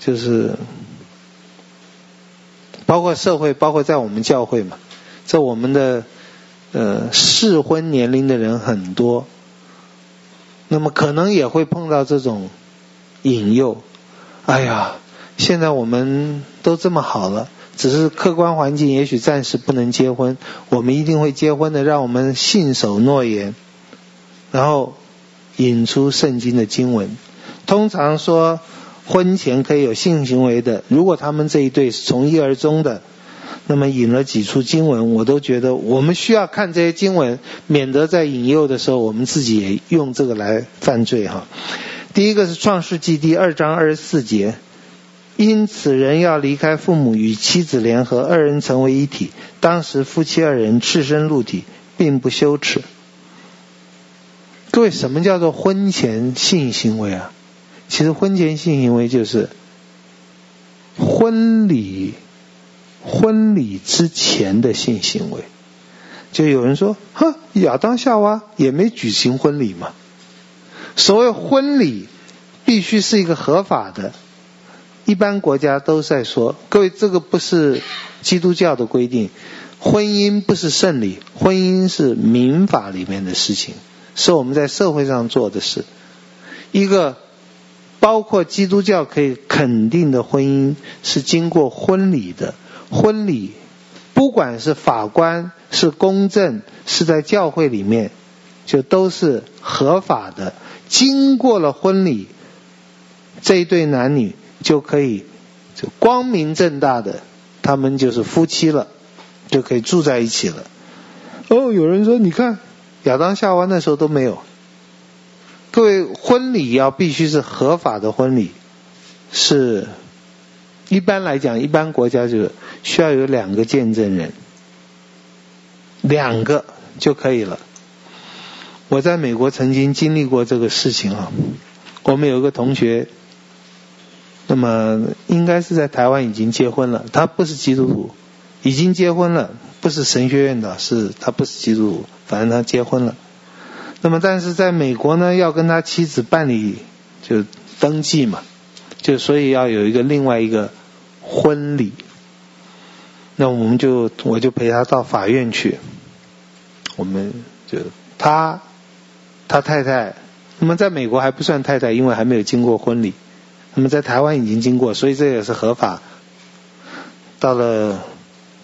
就是包括社会，包括在我们教会嘛，在我们的呃适婚年龄的人很多，那么可能也会碰到这种。引诱，哎呀，现在我们都这么好了，只是客观环境也许暂时不能结婚，我们一定会结婚的，让我们信守诺言。然后引出圣经的经文，通常说婚前可以有性行为的，如果他们这一对是从一而终的，那么引了几处经文，我都觉得我们需要看这些经文，免得在引诱的时候，我们自己也用这个来犯罪哈。第一个是创世纪第二章二十四节，因此人要离开父母与妻子联合，二人成为一体。当时夫妻二人赤身露体，并不羞耻。各位，什么叫做婚前性行为啊？其实婚前性行为就是婚礼婚礼之前的性行为。就有人说，哼，亚当夏娃也没举行婚礼嘛。所谓婚礼，必须是一个合法的，一般国家都在说，各位这个不是基督教的规定，婚姻不是圣礼，婚姻是民法里面的事情，是我们在社会上做的事。一个包括基督教可以肯定的婚姻是经过婚礼的，婚礼不管是法官是公证是在教会里面，就都是合法的。经过了婚礼，这一对男女就可以就光明正大的，他们就是夫妻了，就可以住在一起了。哦，有人说，你看亚当夏娃那时候都没有。各位，婚礼要必须是合法的婚礼，是一般来讲，一般国家就需要有两个见证人，两个就可以了。我在美国曾经经历过这个事情啊，我们有一个同学，那么应该是在台湾已经结婚了，他不是基督徒，已经结婚了，不是神学院的，是他不是基督徒，反正他结婚了。那么但是在美国呢，要跟他妻子办理就登记嘛，就所以要有一个另外一个婚礼，那我们就我就陪他到法院去，我们就他。他太太，那么在美国还不算太太，因为还没有经过婚礼。那么在台湾已经经过，所以这也是合法。到了，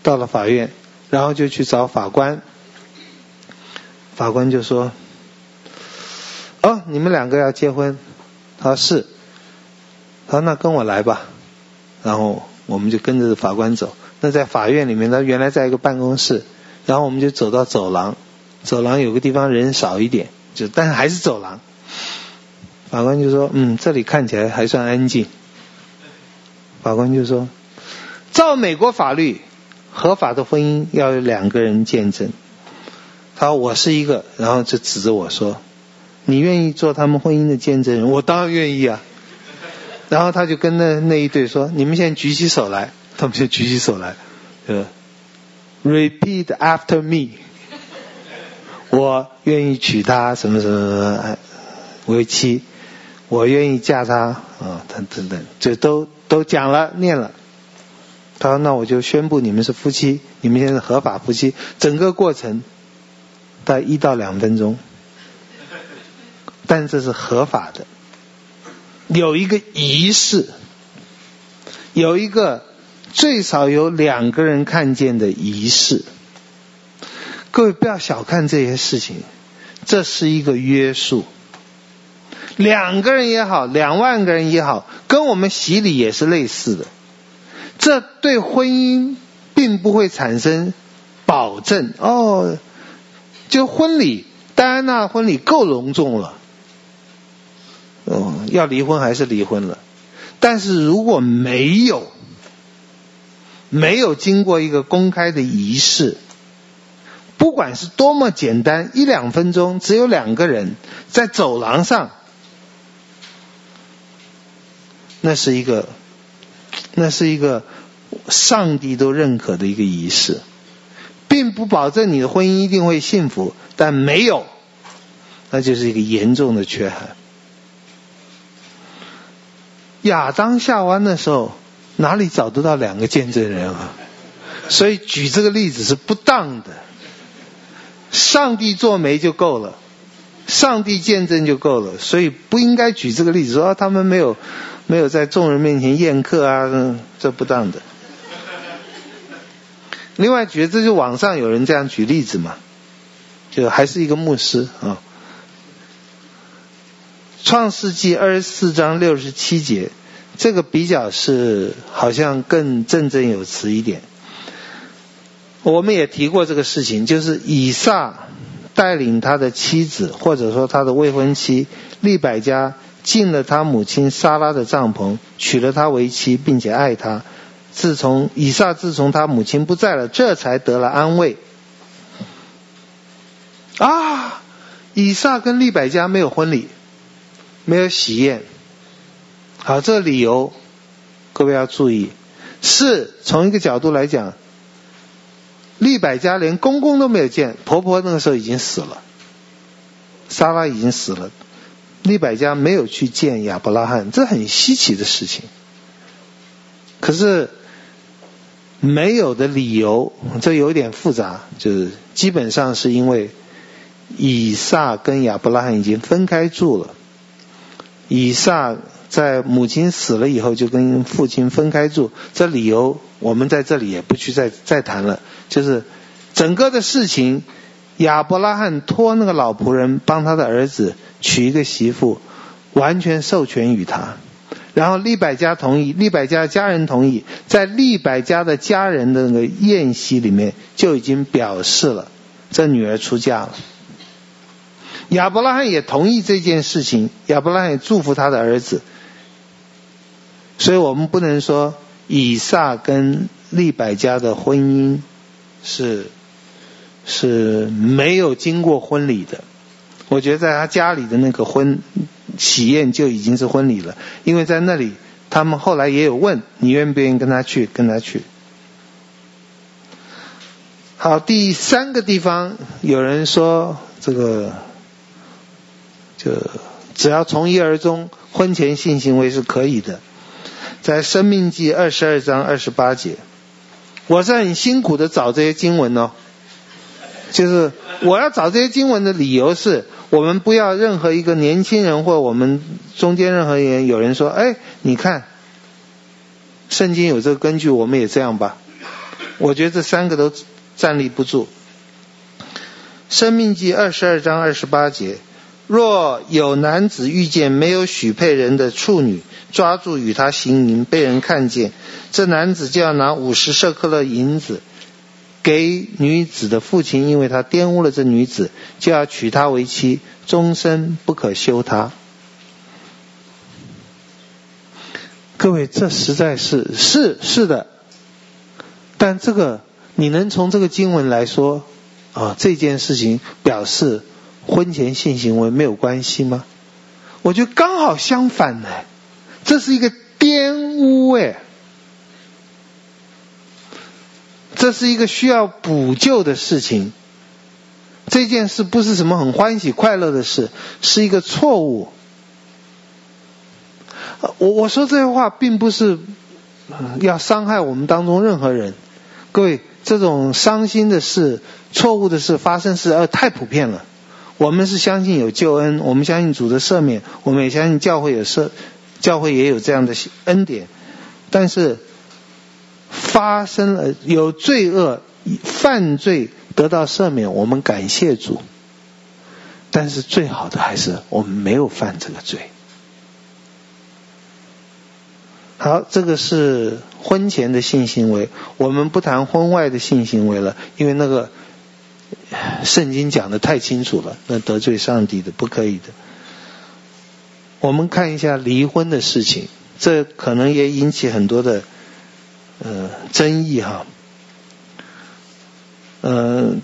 到了法院，然后就去找法官。法官就说：“哦，你们两个要结婚？”他说：“是。”他说：“那跟我来吧。”然后我们就跟着法官走。那在法院里面，他原来在一个办公室，然后我们就走到走廊，走廊有个地方人少一点。就但是还是走廊，法官就说：“嗯，这里看起来还算安静。”法官就说：“照美国法律，合法的婚姻要有两个人见证。”他说：“我是一个。”然后就指着我说：“你愿意做他们婚姻的见证人？”我当然愿意啊。然后他就跟那那一对说：“你们现在举起手来。”他们就举起手来，呃，Repeat after me。我愿意娶她什么什么什么为妻，我愿意嫁她啊，等等等，这都都讲了念了。他说：“那我就宣布你们是夫妻，你们现在是合法夫妻。整个过程大概一到两分钟，但这是合法的，有一个仪式，有一个最少有两个人看见的仪式。”各位不要小看这些事情，这是一个约束。两个人也好，两万个人也好，跟我们洗礼也是类似的。这对婚姻并不会产生保证哦。就婚礼，戴安娜婚礼够隆重了，哦，要离婚还是离婚了。但是如果没有，没有经过一个公开的仪式。不管是多么简单，一两分钟，只有两个人在走廊上，那是一个，那是一个上帝都认可的一个仪式，并不保证你的婚姻一定会幸福，但没有，那就是一个严重的缺憾。亚当夏娃的时候，哪里找得到两个见证人啊？所以举这个例子是不当的。上帝做媒就够了，上帝见证就够了，所以不应该举这个例子说他们没有没有在众人面前宴客啊，这不当的。另外，觉得这就网上有人这样举例子嘛，就还是一个牧师啊。创世纪二十四章六十七节，这个比较是好像更振振有词一点。我们也提过这个事情，就是以撒带领他的妻子，或者说他的未婚妻利百加进了他母亲撒拉的帐篷，娶了她为妻，并且爱她。自从以撒自从他母亲不在了，这才得了安慰。啊，以撒跟利百加没有婚礼。没有喜宴，好，这个理由各位要注意，是从一个角度来讲，利百加连公公都没有见，婆婆那个时候已经死了，莎拉已经死了，利百加没有去见亚伯拉罕，这很稀奇的事情。可是没有的理由，这有点复杂，就是基本上是因为以撒跟亚伯拉罕已经分开住了。以撒在母亲死了以后就跟父亲分开住，这理由我们在这里也不去再再谈了。就是整个的事情，亚伯拉罕托那个老仆人帮他的儿子娶一个媳妇，完全授权于他。然后利百加同意，利百加家人同意，在利百加的家人的那个宴席里面就已经表示了，这女儿出嫁了。亚伯拉罕也同意这件事情，亚伯拉罕也祝福他的儿子，所以我们不能说以撒跟利百加的婚姻是是没有经过婚礼的。我觉得在他家里的那个婚喜宴就已经是婚礼了，因为在那里他们后来也有问你愿不愿意跟他去，跟他去。好，第三个地方有人说这个。就只要从一而终，婚前性行为是可以的。在生命记二十二章二十八节，我是很辛苦的找这些经文哦。就是我要找这些经文的理由是，我们不要任何一个年轻人或我们中间任何人有人说，哎，你看，圣经有这个根据，我们也这样吧。我觉得这三个都站立不住。生命记二十二章二十八节。若有男子遇见没有许配人的处女，抓住与他行淫，被人看见，这男子就要拿五十舍客勒银子给女子的父亲，因为他玷污了这女子，就要娶她为妻，终身不可休她。各位，这实在是是是的，但这个你能从这个经文来说啊，这件事情表示。婚前性行为没有关系吗？我觉得刚好相反呢，这是一个玷污哎，这是一个需要补救的事情。这件事不是什么很欢喜快乐的事，是一个错误。我我说这些话并不是要伤害我们当中任何人，各位，这种伤心的事、错误的事发生是呃太普遍了。我们是相信有救恩，我们相信主的赦免，我们也相信教会有赦，教会也有这样的恩典。但是发生了有罪恶、犯罪得到赦免，我们感谢主。但是最好的还是我们没有犯这个罪。好，这个是婚前的性行为，我们不谈婚外的性行为了，因为那个。圣经讲的太清楚了，那得罪上帝的不可以的。我们看一下离婚的事情，这可能也引起很多的呃争议哈。呃，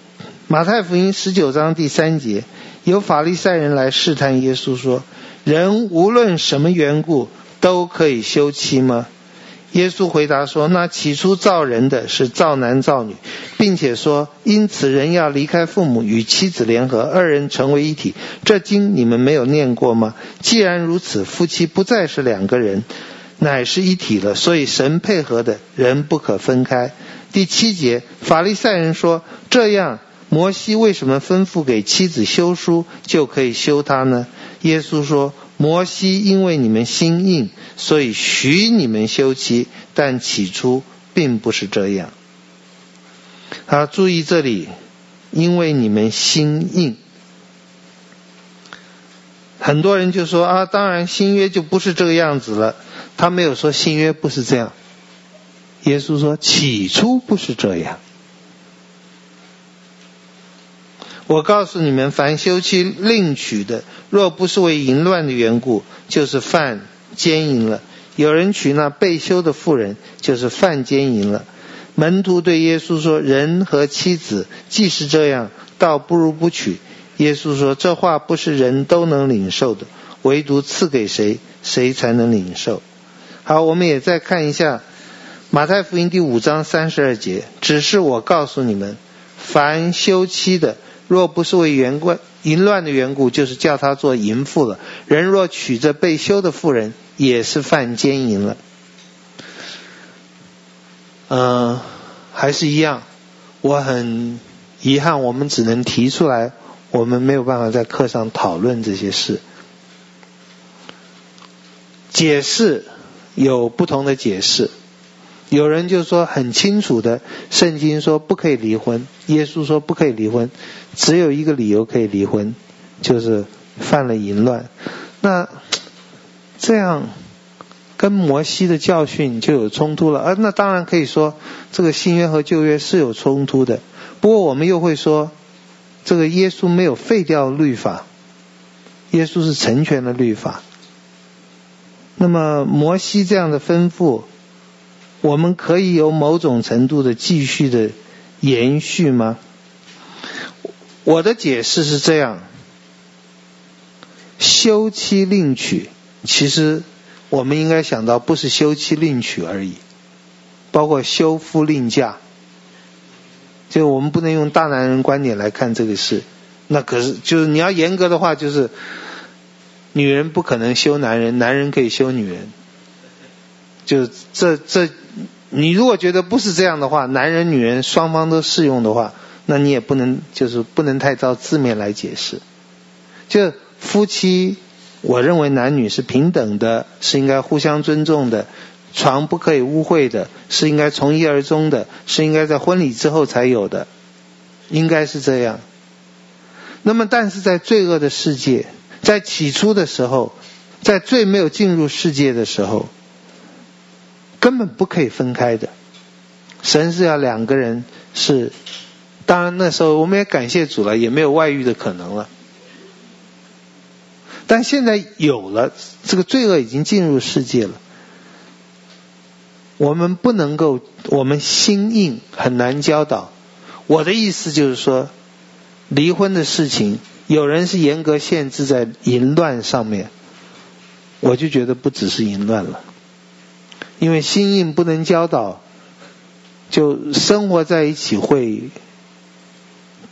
马太福音十九章第三节，有法利赛人来试探耶稣说：“人无论什么缘故都可以休妻吗？”耶稣回答说：“那起初造人的是造男造女，并且说，因此人要离开父母与妻子联合，二人成为一体。这经你们没有念过吗？既然如此，夫妻不再是两个人，乃是一体了。所以神配合的人不可分开。”第七节，法利赛人说：“这样。”摩西为什么吩咐给妻子休书就可以休她呢？耶稣说：“摩西因为你们心硬，所以许你们休妻，但起初并不是这样。”好，注意这里，因为你们心硬，很多人就说啊，当然新约就不是这个样子了。他没有说新约不是这样。耶稣说：“起初不是这样。”我告诉你们，凡休妻另娶的，若不是为淫乱的缘故，就是犯奸淫了。有人娶那被休的妇人，就是犯奸淫了。门徒对耶稣说：“人和妻子既是这样，倒不如不娶。”耶稣说：“这话不是人都能领受的，唯独赐给谁，谁才能领受。”好，我们也再看一下马太福音第五章三十二节：“只是我告诉你们，凡休妻的。”若不是为缘故淫乱的缘故，就是叫他做淫妇了。人若娶着被休的妇人，也是犯奸淫了。嗯、还是一样，我很遗憾，我们只能提出来，我们没有办法在课上讨论这些事。解释有不同的解释。有人就说很清楚的，圣经说不可以离婚，耶稣说不可以离婚，只有一个理由可以离婚，就是犯了淫乱。那这样跟摩西的教训就有冲突了。啊，那当然可以说这个新约和旧约是有冲突的。不过我们又会说，这个耶稣没有废掉律法，耶稣是成全了律法。那么摩西这样的吩咐。我们可以有某种程度的继续的延续吗？我的解释是这样：休妻另娶，其实我们应该想到不是休妻另娶而已，包括休夫另嫁。就我们不能用大男人观点来看这个事，那可是就是你要严格的话，就是女人不可能休男人，男人可以休女人。就这这，你如果觉得不是这样的话，男人女人双方都适用的话，那你也不能就是不能太照字面来解释。就夫妻，我认为男女是平等的，是应该互相尊重的，床不可以污秽的，是应该从一而终的，是应该在婚礼之后才有的，应该是这样。那么，但是在罪恶的世界，在起初的时候，在最没有进入世界的时候。根本不可以分开的，神是要两个人是，当然那时候我们也感谢主了，也没有外遇的可能了。但现在有了，这个罪恶已经进入世界了，我们不能够，我们心硬很难教导。我的意思就是说，离婚的事情，有人是严格限制在淫乱上面，我就觉得不只是淫乱了。因为心硬不能教导，就生活在一起会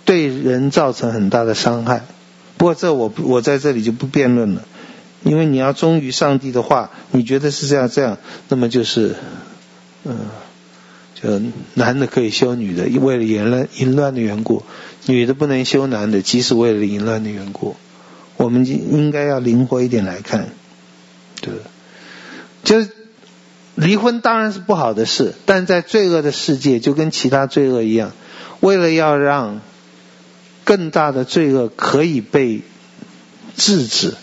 对人造成很大的伤害。不过这我我在这里就不辩论了，因为你要忠于上帝的话，你觉得是这样这样，那么就是，嗯，就男的可以休女的，为了淫乱淫乱的缘故；女的不能休男的，即使为了淫乱的缘故。我们应该要灵活一点来看，对，就。离婚当然是不好的事，但在罪恶的世界，就跟其他罪恶一样，为了要让更大的罪恶可以被制止，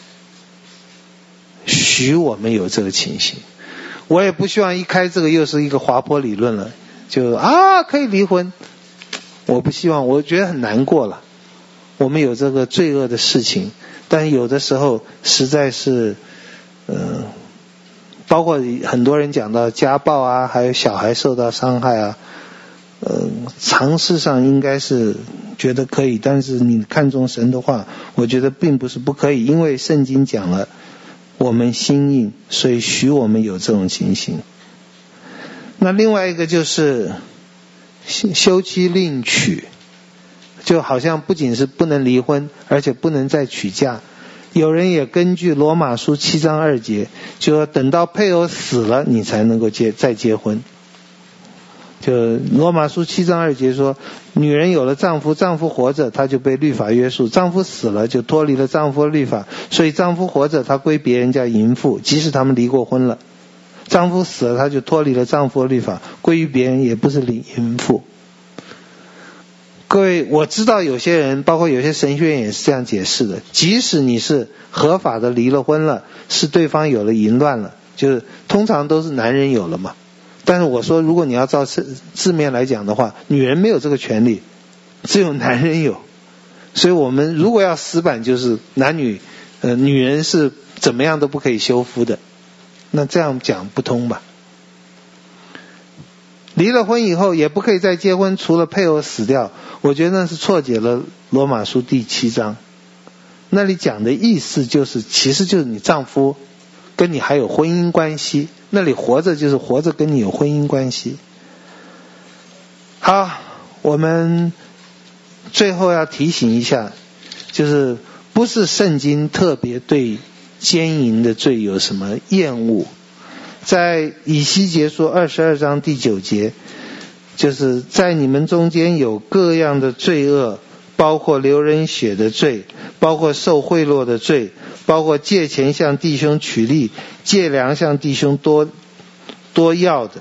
许我们有这个情形。我也不希望一开这个又是一个滑坡理论了，就啊可以离婚，我不希望，我觉得很难过了。我们有这个罪恶的事情，但有的时候实在是，嗯、包括很多人讲到家暴啊，还有小孩受到伤害啊，呃，常识上应该是觉得可以，但是你看重神的话，我觉得并不是不可以，因为圣经讲了，我们心硬，所以许我们有这种情形。那另外一个就是休妻另娶，就好像不仅是不能离婚，而且不能再娶嫁。有人也根据罗马书七章二节，就说等到配偶死了，你才能够结再结婚。就罗马书七章二节说，女人有了丈夫，丈夫活着，她就被律法约束；丈夫死了，就脱离了丈夫的律法。所以丈夫活着，他归别人家淫妇，即使他们离过婚了；丈夫死了，他就脱离了丈夫的律法，归于别人，也不是淫淫妇。各位，我知道有些人，包括有些神学院也是这样解释的。即使你是合法的离了婚了，是对方有了淫乱了，就是通常都是男人有了嘛。但是我说，如果你要照字字面来讲的话，女人没有这个权利，只有男人有。所以我们如果要死板，就是男女，呃，女人是怎么样都不可以修夫的。那这样讲不通吧？离了婚以后也不可以再结婚，除了配偶死掉。我觉得那是错解了罗马书第七章，那里讲的意思就是，其实就是你丈夫跟你还有婚姻关系。那里活着就是活着，跟你有婚姻关系。好，我们最后要提醒一下，就是不是圣经特别对奸淫的罪有什么厌恶，在以西结书二十二章第九节，就是在你们中间有各样的罪恶，包括流人血的罪，包括受贿赂的罪。包括借钱向弟兄取利，借粮向弟兄多多要的，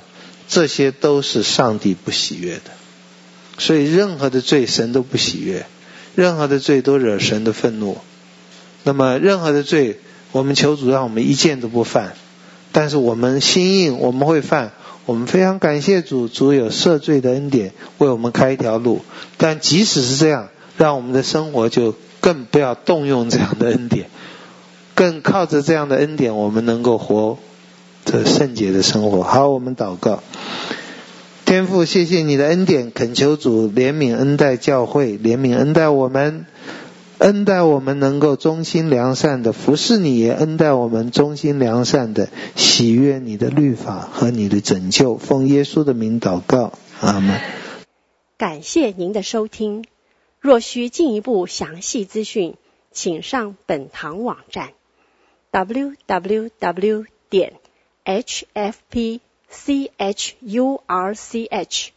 这些都是上帝不喜悦的。所以任何的罪神都不喜悦，任何的罪都惹神的愤怒。那么任何的罪，我们求主让我们一件都不犯。但是我们心硬，我们会犯。我们非常感谢主，主有赦罪的恩典，为我们开一条路。但即使是这样，让我们的生活就更不要动用这样的恩典。更靠着这样的恩典，我们能够活着圣洁的生活。好，我们祷告，天父，谢谢你的恩典，恳求主怜悯恩待教会，怜悯恩待我们，恩待我们能够忠心良善的服侍你，也恩待我们忠心良善的喜悦你的律法和你的拯救。奉耶稣的名祷告，阿门。感谢您的收听。若需进一步详细资讯，请上本堂网站。w w w 点 h f p c h u r c h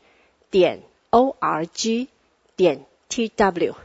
点 o r g 点 t w。